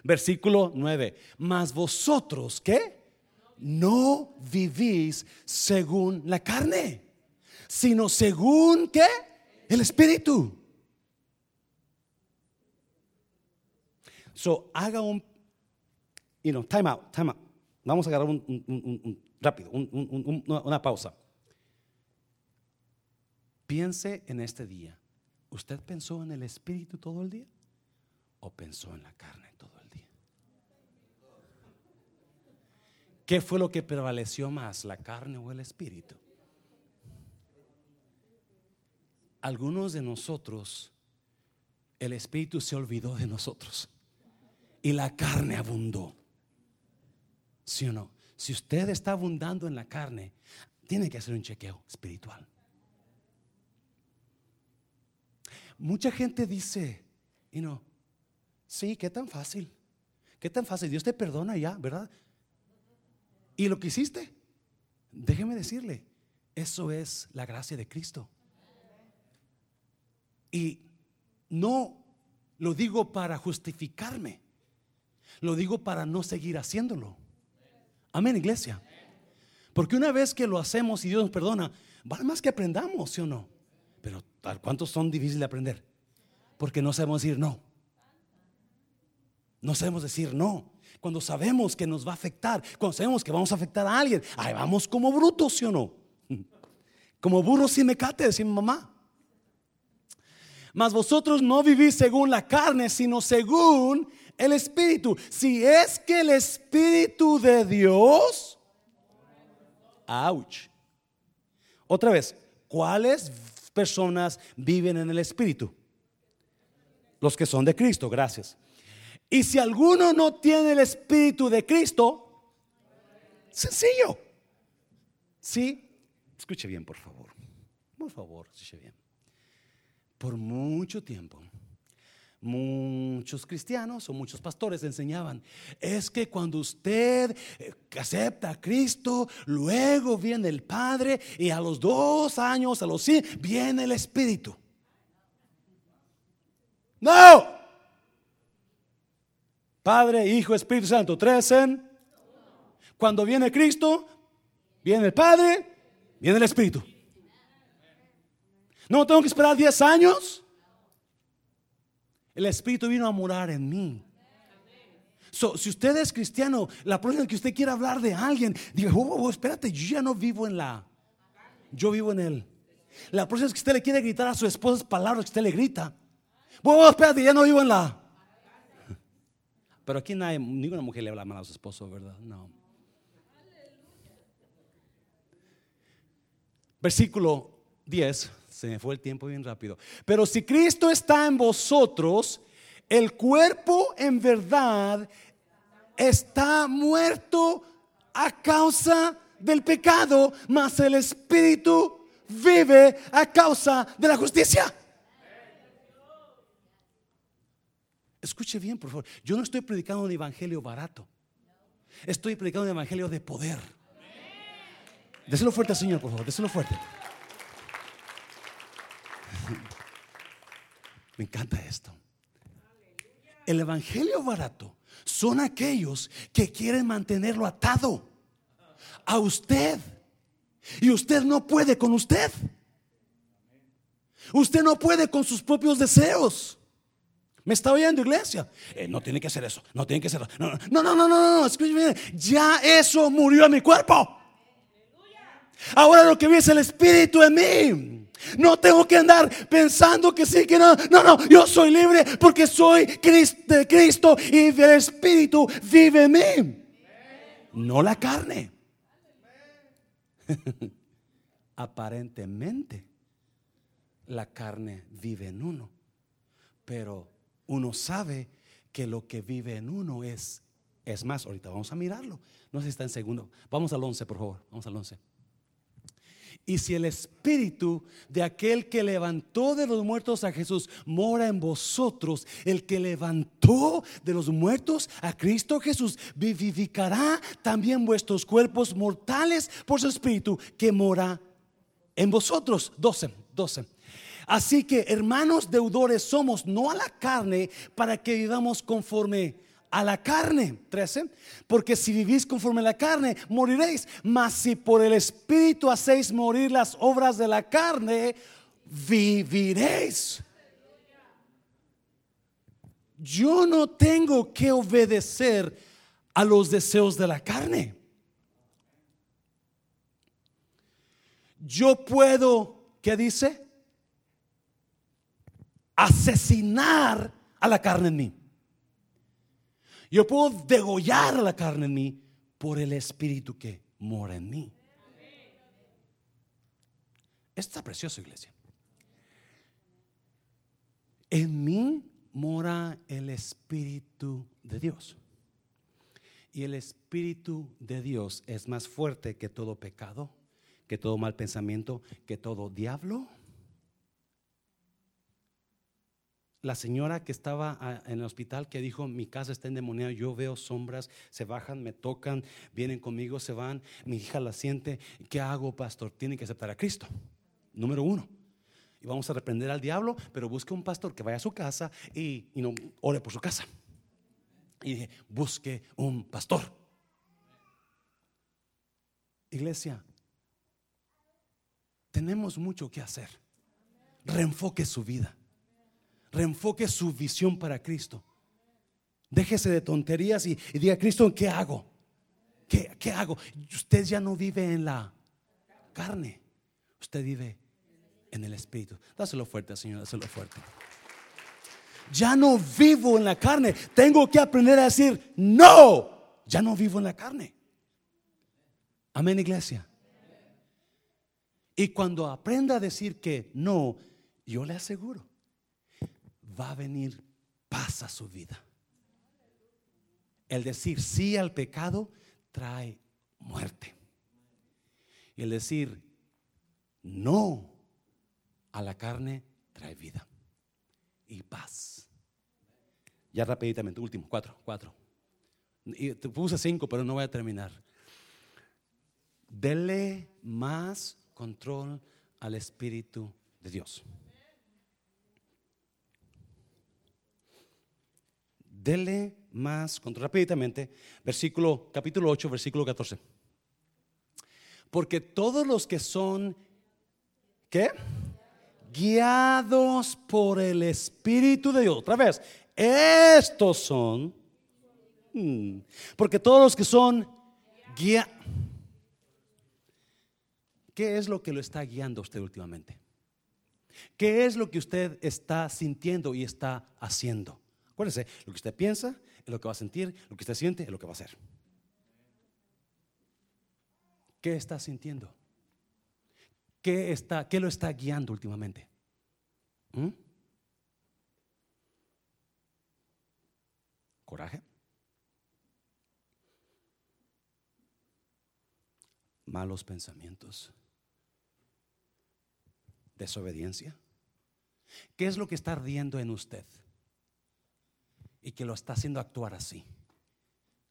Versículo 9. Mas vosotros, ¿qué? No vivís según la carne, sino según ¿qué? El Espíritu. So, haga un, you know, time out, time out. Vamos a agarrar un, un rápido, una pausa. Piense en este día. ¿Usted pensó en el Espíritu todo el día? ¿O pensó en la carne todo el día? ¿Qué fue lo que prevaleció más, la carne o el espíritu? Algunos de nosotros, el espíritu se olvidó de nosotros y la carne abundó. ¿Sí o no? Si usted está abundando en la carne, tiene que hacer un chequeo espiritual. Mucha gente dice, y no, sí, qué tan fácil, qué tan fácil, Dios te perdona ya, ¿verdad? Y lo que hiciste, déjeme decirle, eso es la gracia de Cristo. Y no lo digo para justificarme, lo digo para no seguir haciéndolo. Amén, iglesia. Porque una vez que lo hacemos y Dios nos perdona, vale más que aprendamos, ¿sí o no? Pero ¿cuántos son difíciles de aprender? Porque no sabemos decir no. No sabemos decir no. Cuando sabemos que nos va a afectar, cuando sabemos que vamos a afectar a alguien, ahí vamos como brutos, ¿sí o no? *laughs* Como burros sin mecate, decía mi mamá. Mas vosotros no vivís según la carne, sino según el Espíritu. Si es que el Espíritu de Dios, ouch. Otra vez, ¿cuáles personas viven en el Espíritu? Los que son de Cristo, gracias. Y si alguno no tiene el Espíritu de Cristo, sencillo. ¿Sí? Escuche bien, por favor. Por favor, escuche bien. Por mucho tiempo, muchos cristianos o muchos pastores enseñaban, es que cuando usted eh, acepta a Cristo, luego viene el Padre y a los dos años, a los sí, viene el Espíritu. No. Padre, Hijo, Espíritu Santo, tres en. Cuando viene Cristo, viene el Padre, viene el Espíritu. No tengo que esperar 10 años. El Espíritu vino a morar en mí. si usted es cristiano, la próxima que usted quiera hablar de alguien, diga, oh, oh, oh, espérate, yo ya no vivo en la, yo vivo en él. La próxima vez que usted le quiere gritar a su esposa palabras que usted le grita, oh, espérate, ya no vivo en la. Pero aquí nadie, ninguna mujer le habla mal a su esposo, ¿verdad? No. Versículo 10, se me fue el tiempo bien rápido. Pero si Cristo está en vosotros, el cuerpo en verdad está muerto a causa del pecado, mas el espíritu vive a causa de la justicia. Escuche bien, por favor. Yo no estoy predicando un evangelio barato. Estoy predicando un evangelio de poder. Déselo fuerte al Señor, por favor. Déselo fuerte. Me encanta esto. El evangelio barato son aquellos que quieren mantenerlo atado a usted. Y usted no puede con usted. Usted no puede con sus propios deseos. ¿Me está oyendo, iglesia? Eh, no tiene que hacer eso, no tiene que hacer eso. No, no, no, no, no, no. Ya eso murió en mi cuerpo. Ahora lo que vi es el Espíritu en mí. No tengo que andar pensando que sí, que no. No, no, yo soy libre porque soy de Cristo y el Espíritu vive en mí. No la carne. *laughs* Aparentemente, la carne vive en uno, pero uno sabe que lo que vive en uno es, es más, ahorita vamos a mirarlo. No sé si está en segundo. Vamos al 11, por favor. Vamos al 11. Y si el espíritu de aquel que levantó de los muertos a Jesús mora en vosotros, el que levantó de los muertos a Cristo Jesús vivificará también vuestros cuerpos mortales por su espíritu que mora en vosotros. 12, 12. Así que hermanos deudores somos no a la carne para que vivamos conforme a la carne. 13. Porque si vivís conforme a la carne, moriréis. Mas si por el Espíritu hacéis morir las obras de la carne, viviréis. Yo no tengo que obedecer a los deseos de la carne. Yo puedo, ¿qué dice? Asesinar a la carne en mí. Yo puedo degollar la carne en mí por el espíritu que mora en mí. Está precioso, iglesia. En mí mora el Espíritu de Dios. Y el Espíritu de Dios es más fuerte que todo pecado, que todo mal pensamiento, que todo diablo la señora que estaba ah, en el hospital que dijo, mi casa está endemoniada, yo veo sombras, se bajan, me tocan, vienen conmigo, se van, mi hija la siente, ¿qué hago, pastor? Tiene que aceptar a Cristo, número uno. Y vamos a reprender al diablo, pero busque un pastor que vaya a su casa y, y no ore por su casa. Y dije, busque un pastor. Iglesia, tenemos mucho que hacer. Reenfoque su vida reenfoque su visión para Cristo. Déjese de tonterías y, diga, Cristo, ¿qué hago? ¿Qué, ¿Qué hago? Usted ya no vive en la carne, usted vive en el Espíritu. Dáselo fuerte, Señor, dáselo fuerte. Ya no vivo en la carne. Tengo que aprender a decir, no, ya no vivo en la carne. Amén, iglesia. Y cuando aprenda a decir que no, yo le aseguro, va a venir paz a su vida. El decir sí al pecado trae muerte. Y el decir no a la carne trae vida y paz. Ya rápidamente, último, cuatro, cuatro. Y te puse cinco, pero no voy a terminar. Dele más control al Espíritu de Dios. Dele más control. Rápidamente, versículo, capítulo 8, versículo 14. Porque todos los que son, ¿qué? Guiados por el Espíritu de Dios. Otra vez, estos son, hmm, porque todos los que son guiados. ¿Qué es lo que lo está guiando usted últimamente? ¿Qué es lo que usted está sintiendo y está haciendo? Acuérdese, lo que usted piensa es lo que va a sentir, lo que usted siente es lo que va a hacer. ¿Qué está sintiendo? ¿Qué, está, qué lo está guiando últimamente? ¿Mm? ¿Coraje? ¿Malos pensamientos? desobediencia? ¿Qué es lo que está ardiendo en usted? Y que lo está haciendo actuar así.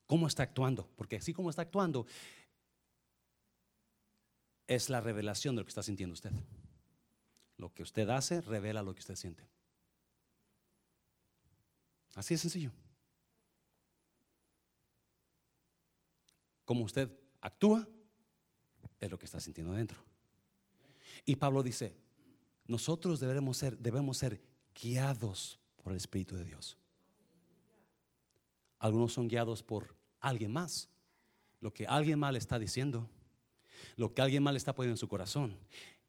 ¿Cómo está actuando? Porque así como está actuando, es la revelación de lo que está sintiendo usted. Lo que usted hace revela lo que usted siente. Así es sencillo. Como usted actúa, es lo que está sintiendo dentro. Y Pablo dice, nosotros debemos ser, debemos ser guiados por el Espíritu de Dios. Algunos son guiados por alguien más. Lo que alguien mal está diciendo, lo que alguien mal está poniendo en su corazón.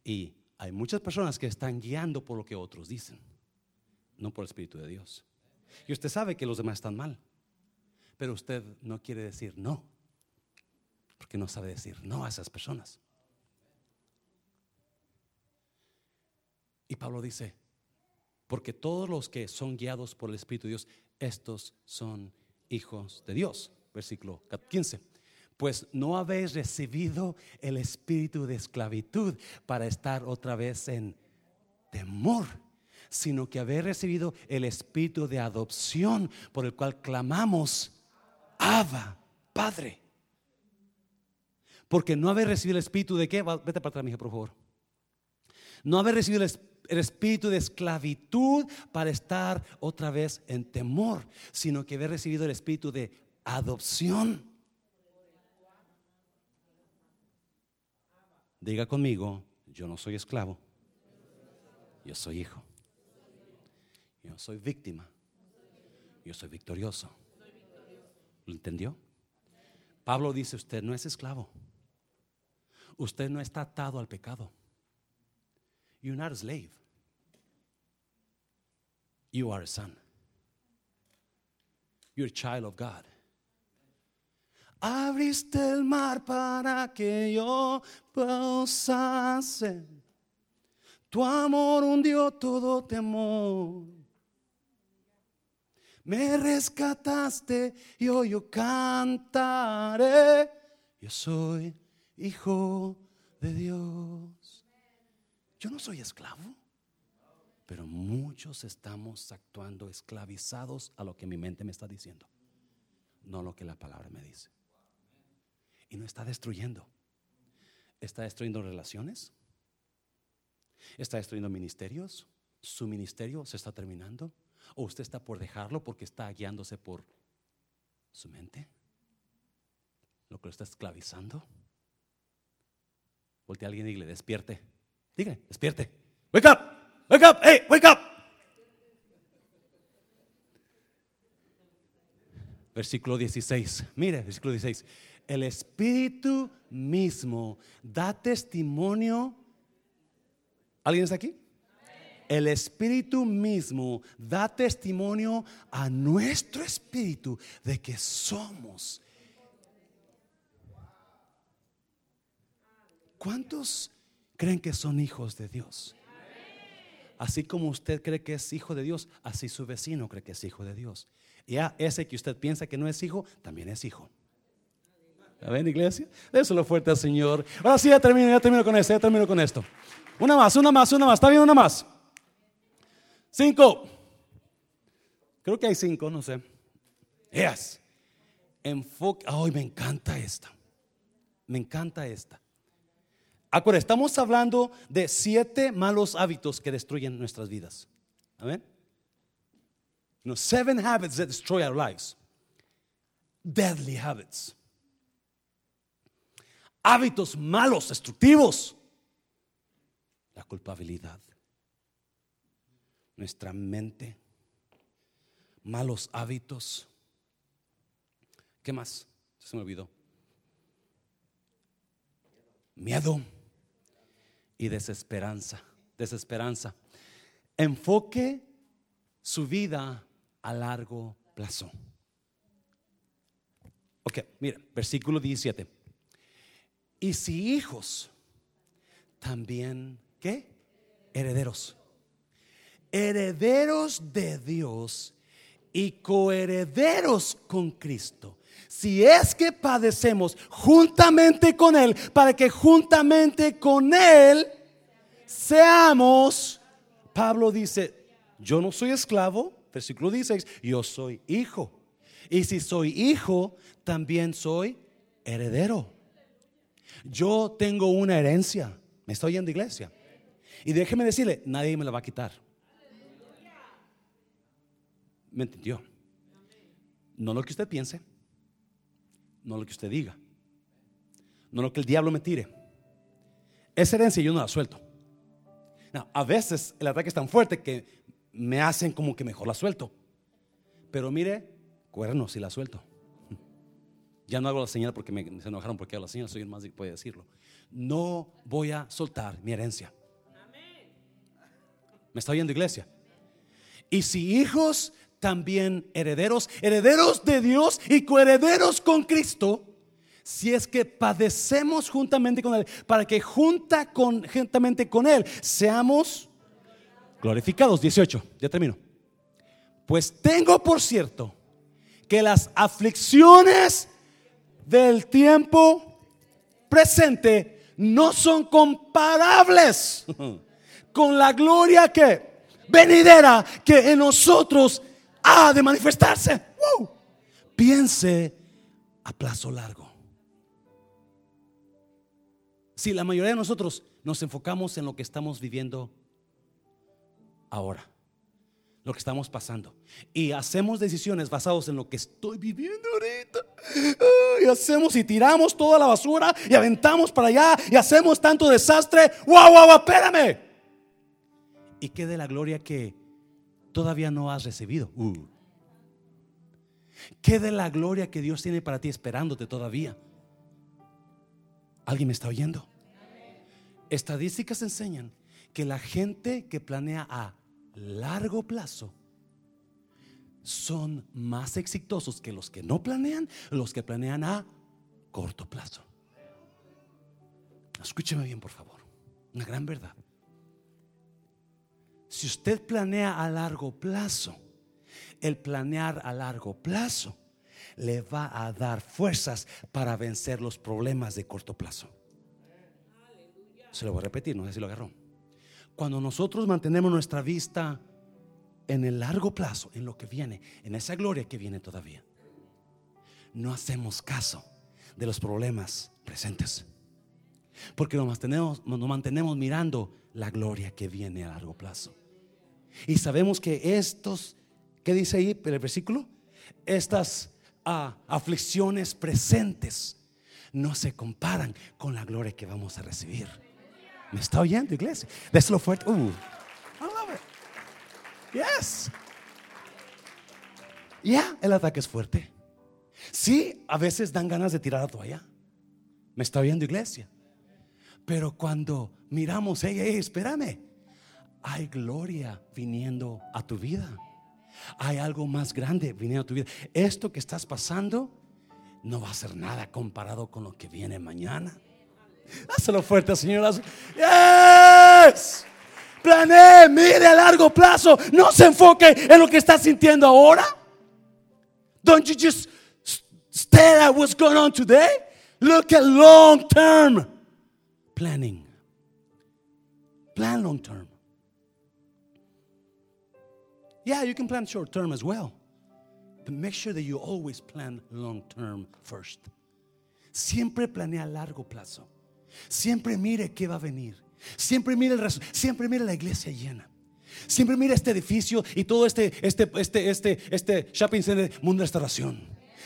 Y hay muchas personas que están guiando por lo que otros dicen, no por el Espíritu de Dios. Y usted sabe que los demás están mal, pero usted no quiere decir no, porque no sabe decir no a esas personas. Y Pablo dice, porque todos los que son guiados por el Espíritu de Dios, estos son hijos de Dios. Versículo 15. Pues no habéis recibido el espíritu de esclavitud para estar otra vez en temor, sino que habéis recibido el espíritu de adopción por el cual clamamos, Abba, Padre. Porque no habéis recibido el espíritu de qué? Vete para atrás, mija, por favor. No habéis recibido el espíritu el espíritu de esclavitud para estar otra vez en temor, sino que haber recibido el espíritu de adopción. Diga conmigo, yo no soy esclavo, yo soy hijo, yo soy víctima, yo soy victorioso. ¿Lo entendió? Pablo dice, usted no es esclavo, usted no está atado al pecado. You're not a slave. You are a son. You're a child of God. Abriste el mar para que yo posase. Tu amor hundió todo temor. Me rescataste y hoy yo cantaré. Yo soy hijo de Dios. Yo no soy esclavo, pero muchos estamos actuando esclavizados a lo que mi mente me está diciendo, no lo que la palabra me dice. Y no está destruyendo. Está destruyendo relaciones. Está destruyendo ministerios. Su ministerio se está terminando. O usted está por dejarlo porque está guiándose por su mente. Lo que lo está esclavizando. Volte a alguien y le despierte. Dígale, despierte. Wake up, wake up, hey, wake up. Versículo 16. Mire, versículo 16. El Espíritu mismo da testimonio ¿Alguien está aquí? El Espíritu mismo da testimonio a nuestro espíritu de que somos. ¿Cuántos creen que son hijos de Dios? Así como usted cree que es hijo de Dios, así su vecino cree que es hijo de Dios. Y a ese que usted piensa que no es hijo, también es hijo. ¿La ven, iglesia? Déselo fuerte al Señor. Ahora sí, ya termino, ya termino con esto, ya termino con esto. Una más, una más, una más. ¿Está bien una más? Cinco. Creo que hay cinco, no sé. Yes. Enfoque. Ay, me encanta esta. Me encanta esta. Acuérdense, estamos hablando de siete malos hábitos que destruyen nuestras vidas. No, seven habits that destroy our lives. Deadly habits. Hábitos malos, destructivos. La culpabilidad. Nuestra mente. Malos hábitos. ¿Qué más? Se me olvidó. Miedo y desesperanza. Desesperanza. Enfoque su vida a largo plazo. Ok, mira, versículo 17. Y si hijos, también, ¿qué? Herederos. Herederos de Dios y coherederos con Cristo. Si es que padecemos juntamente con Él, para que juntamente con Él seamos, Pablo dice, yo no soy esclavo, versículo 16, yo soy hijo. Y si soy hijo, también soy heredero. Yo tengo una herencia. Me estoy yendo iglesia. Y déjeme decirle, nadie me la va a quitar. ¿Me entendió? No lo que usted piense, no lo que usted diga, no lo que el diablo me tire. Esa herencia yo no la suelto. a veces el ataque es tan fuerte que me hacen como que mejor la suelto. Pero mire, cuernos si la suelto. *laughs* Ya no hago la señal porque me, se enojaron porque hago la señal, soy el más que puede decirlo. No voy a soltar mi herencia. ¿Me está oyendo iglesia? Y si hijos, también herederos, herederos de Dios y coherederos con Cristo, si es que padecemos juntamente con Él, para que junta con, juntamente con Él seamos glorificados. 18, ya termino. Pues tengo por cierto que las aflicciones del tiempo presente no son comparables *laughs* con la gloria que venidera que en nosotros ha de manifestarse. Piense a plazo largo. Si la mayoría de nosotros nos enfocamos en lo que estamos viviendo ahora, lo que estamos pasando, y hacemos decisiones basadas en lo que estoy viviendo ahorita, y hacemos y tiramos toda la basura y aventamos para allá y hacemos tanto desastre, wow, wow, espérame. Y quede la gloria que todavía no has recibido. Uh. ¿Qué de la gloria que Dios tiene para ti esperándote todavía? ¿Alguien me está oyendo? Estadísticas enseñan que la gente que planea a largo plazo son más exitosos que los que no planean, los que planean a corto plazo. Escúcheme bien, por favor. Una gran verdad. Si usted planea a largo plazo, el planear a largo plazo le va a dar fuerzas para vencer los problemas de corto plazo. Se lo voy a repetir, no sé si lo agarró. Cuando nosotros mantenemos nuestra vista en el largo plazo, en lo que viene, en esa gloria que viene todavía, no hacemos caso de los problemas presentes. Porque nos mantenemos, nos mantenemos mirando la gloria que viene a largo plazo. Y sabemos que estos, ¿qué dice ahí el versículo? Estas ah, aflicciones presentes no se comparan con la gloria que vamos a recibir. ¿Me está oyendo, iglesia? Déselo fuerte. Uh, I love it. Yes. Ya, el ataque es fuerte. Sí, a veces dan ganas de tirar la toalla. ¿Me está oyendo, iglesia? Pero cuando miramos, hey, hey, espérame hay gloria viniendo a tu vida. Hay algo más grande viniendo a tu vida. Esto que estás pasando no va a ser nada comparado con lo que viene mañana. Hazlo fuerte, señoras. Yes. Planee, mire a largo plazo. No se enfoque en lo que está sintiendo ahora. Don't you just stare at what's going on today. Look at long term planning. Plan long term. Yeah, you can plan short term as well. But make sure that you always plan long term first. Siempre planea a largo plazo. Siempre mire qué va a venir. Siempre mire el siempre mire la iglesia llena. Siempre mire este edificio y todo este este este este este shopping center mundo de restauración.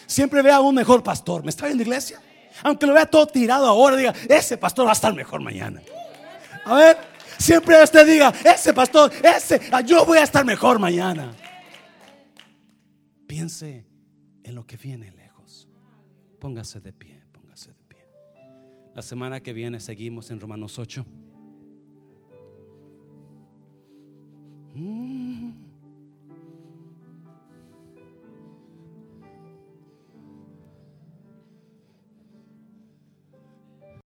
Siempre vea un mejor pastor. ¿Me está viendo iglesia? Aunque lo vea todo tirado ahora, diga, ese pastor va a estar mejor mañana. A ver, siempre usted diga, ese pastor, ese, yo voy a estar mejor mañana. Piense en lo que viene lejos. Póngase de pie, póngase de pie. La semana que viene seguimos en Romanos 8. Mm.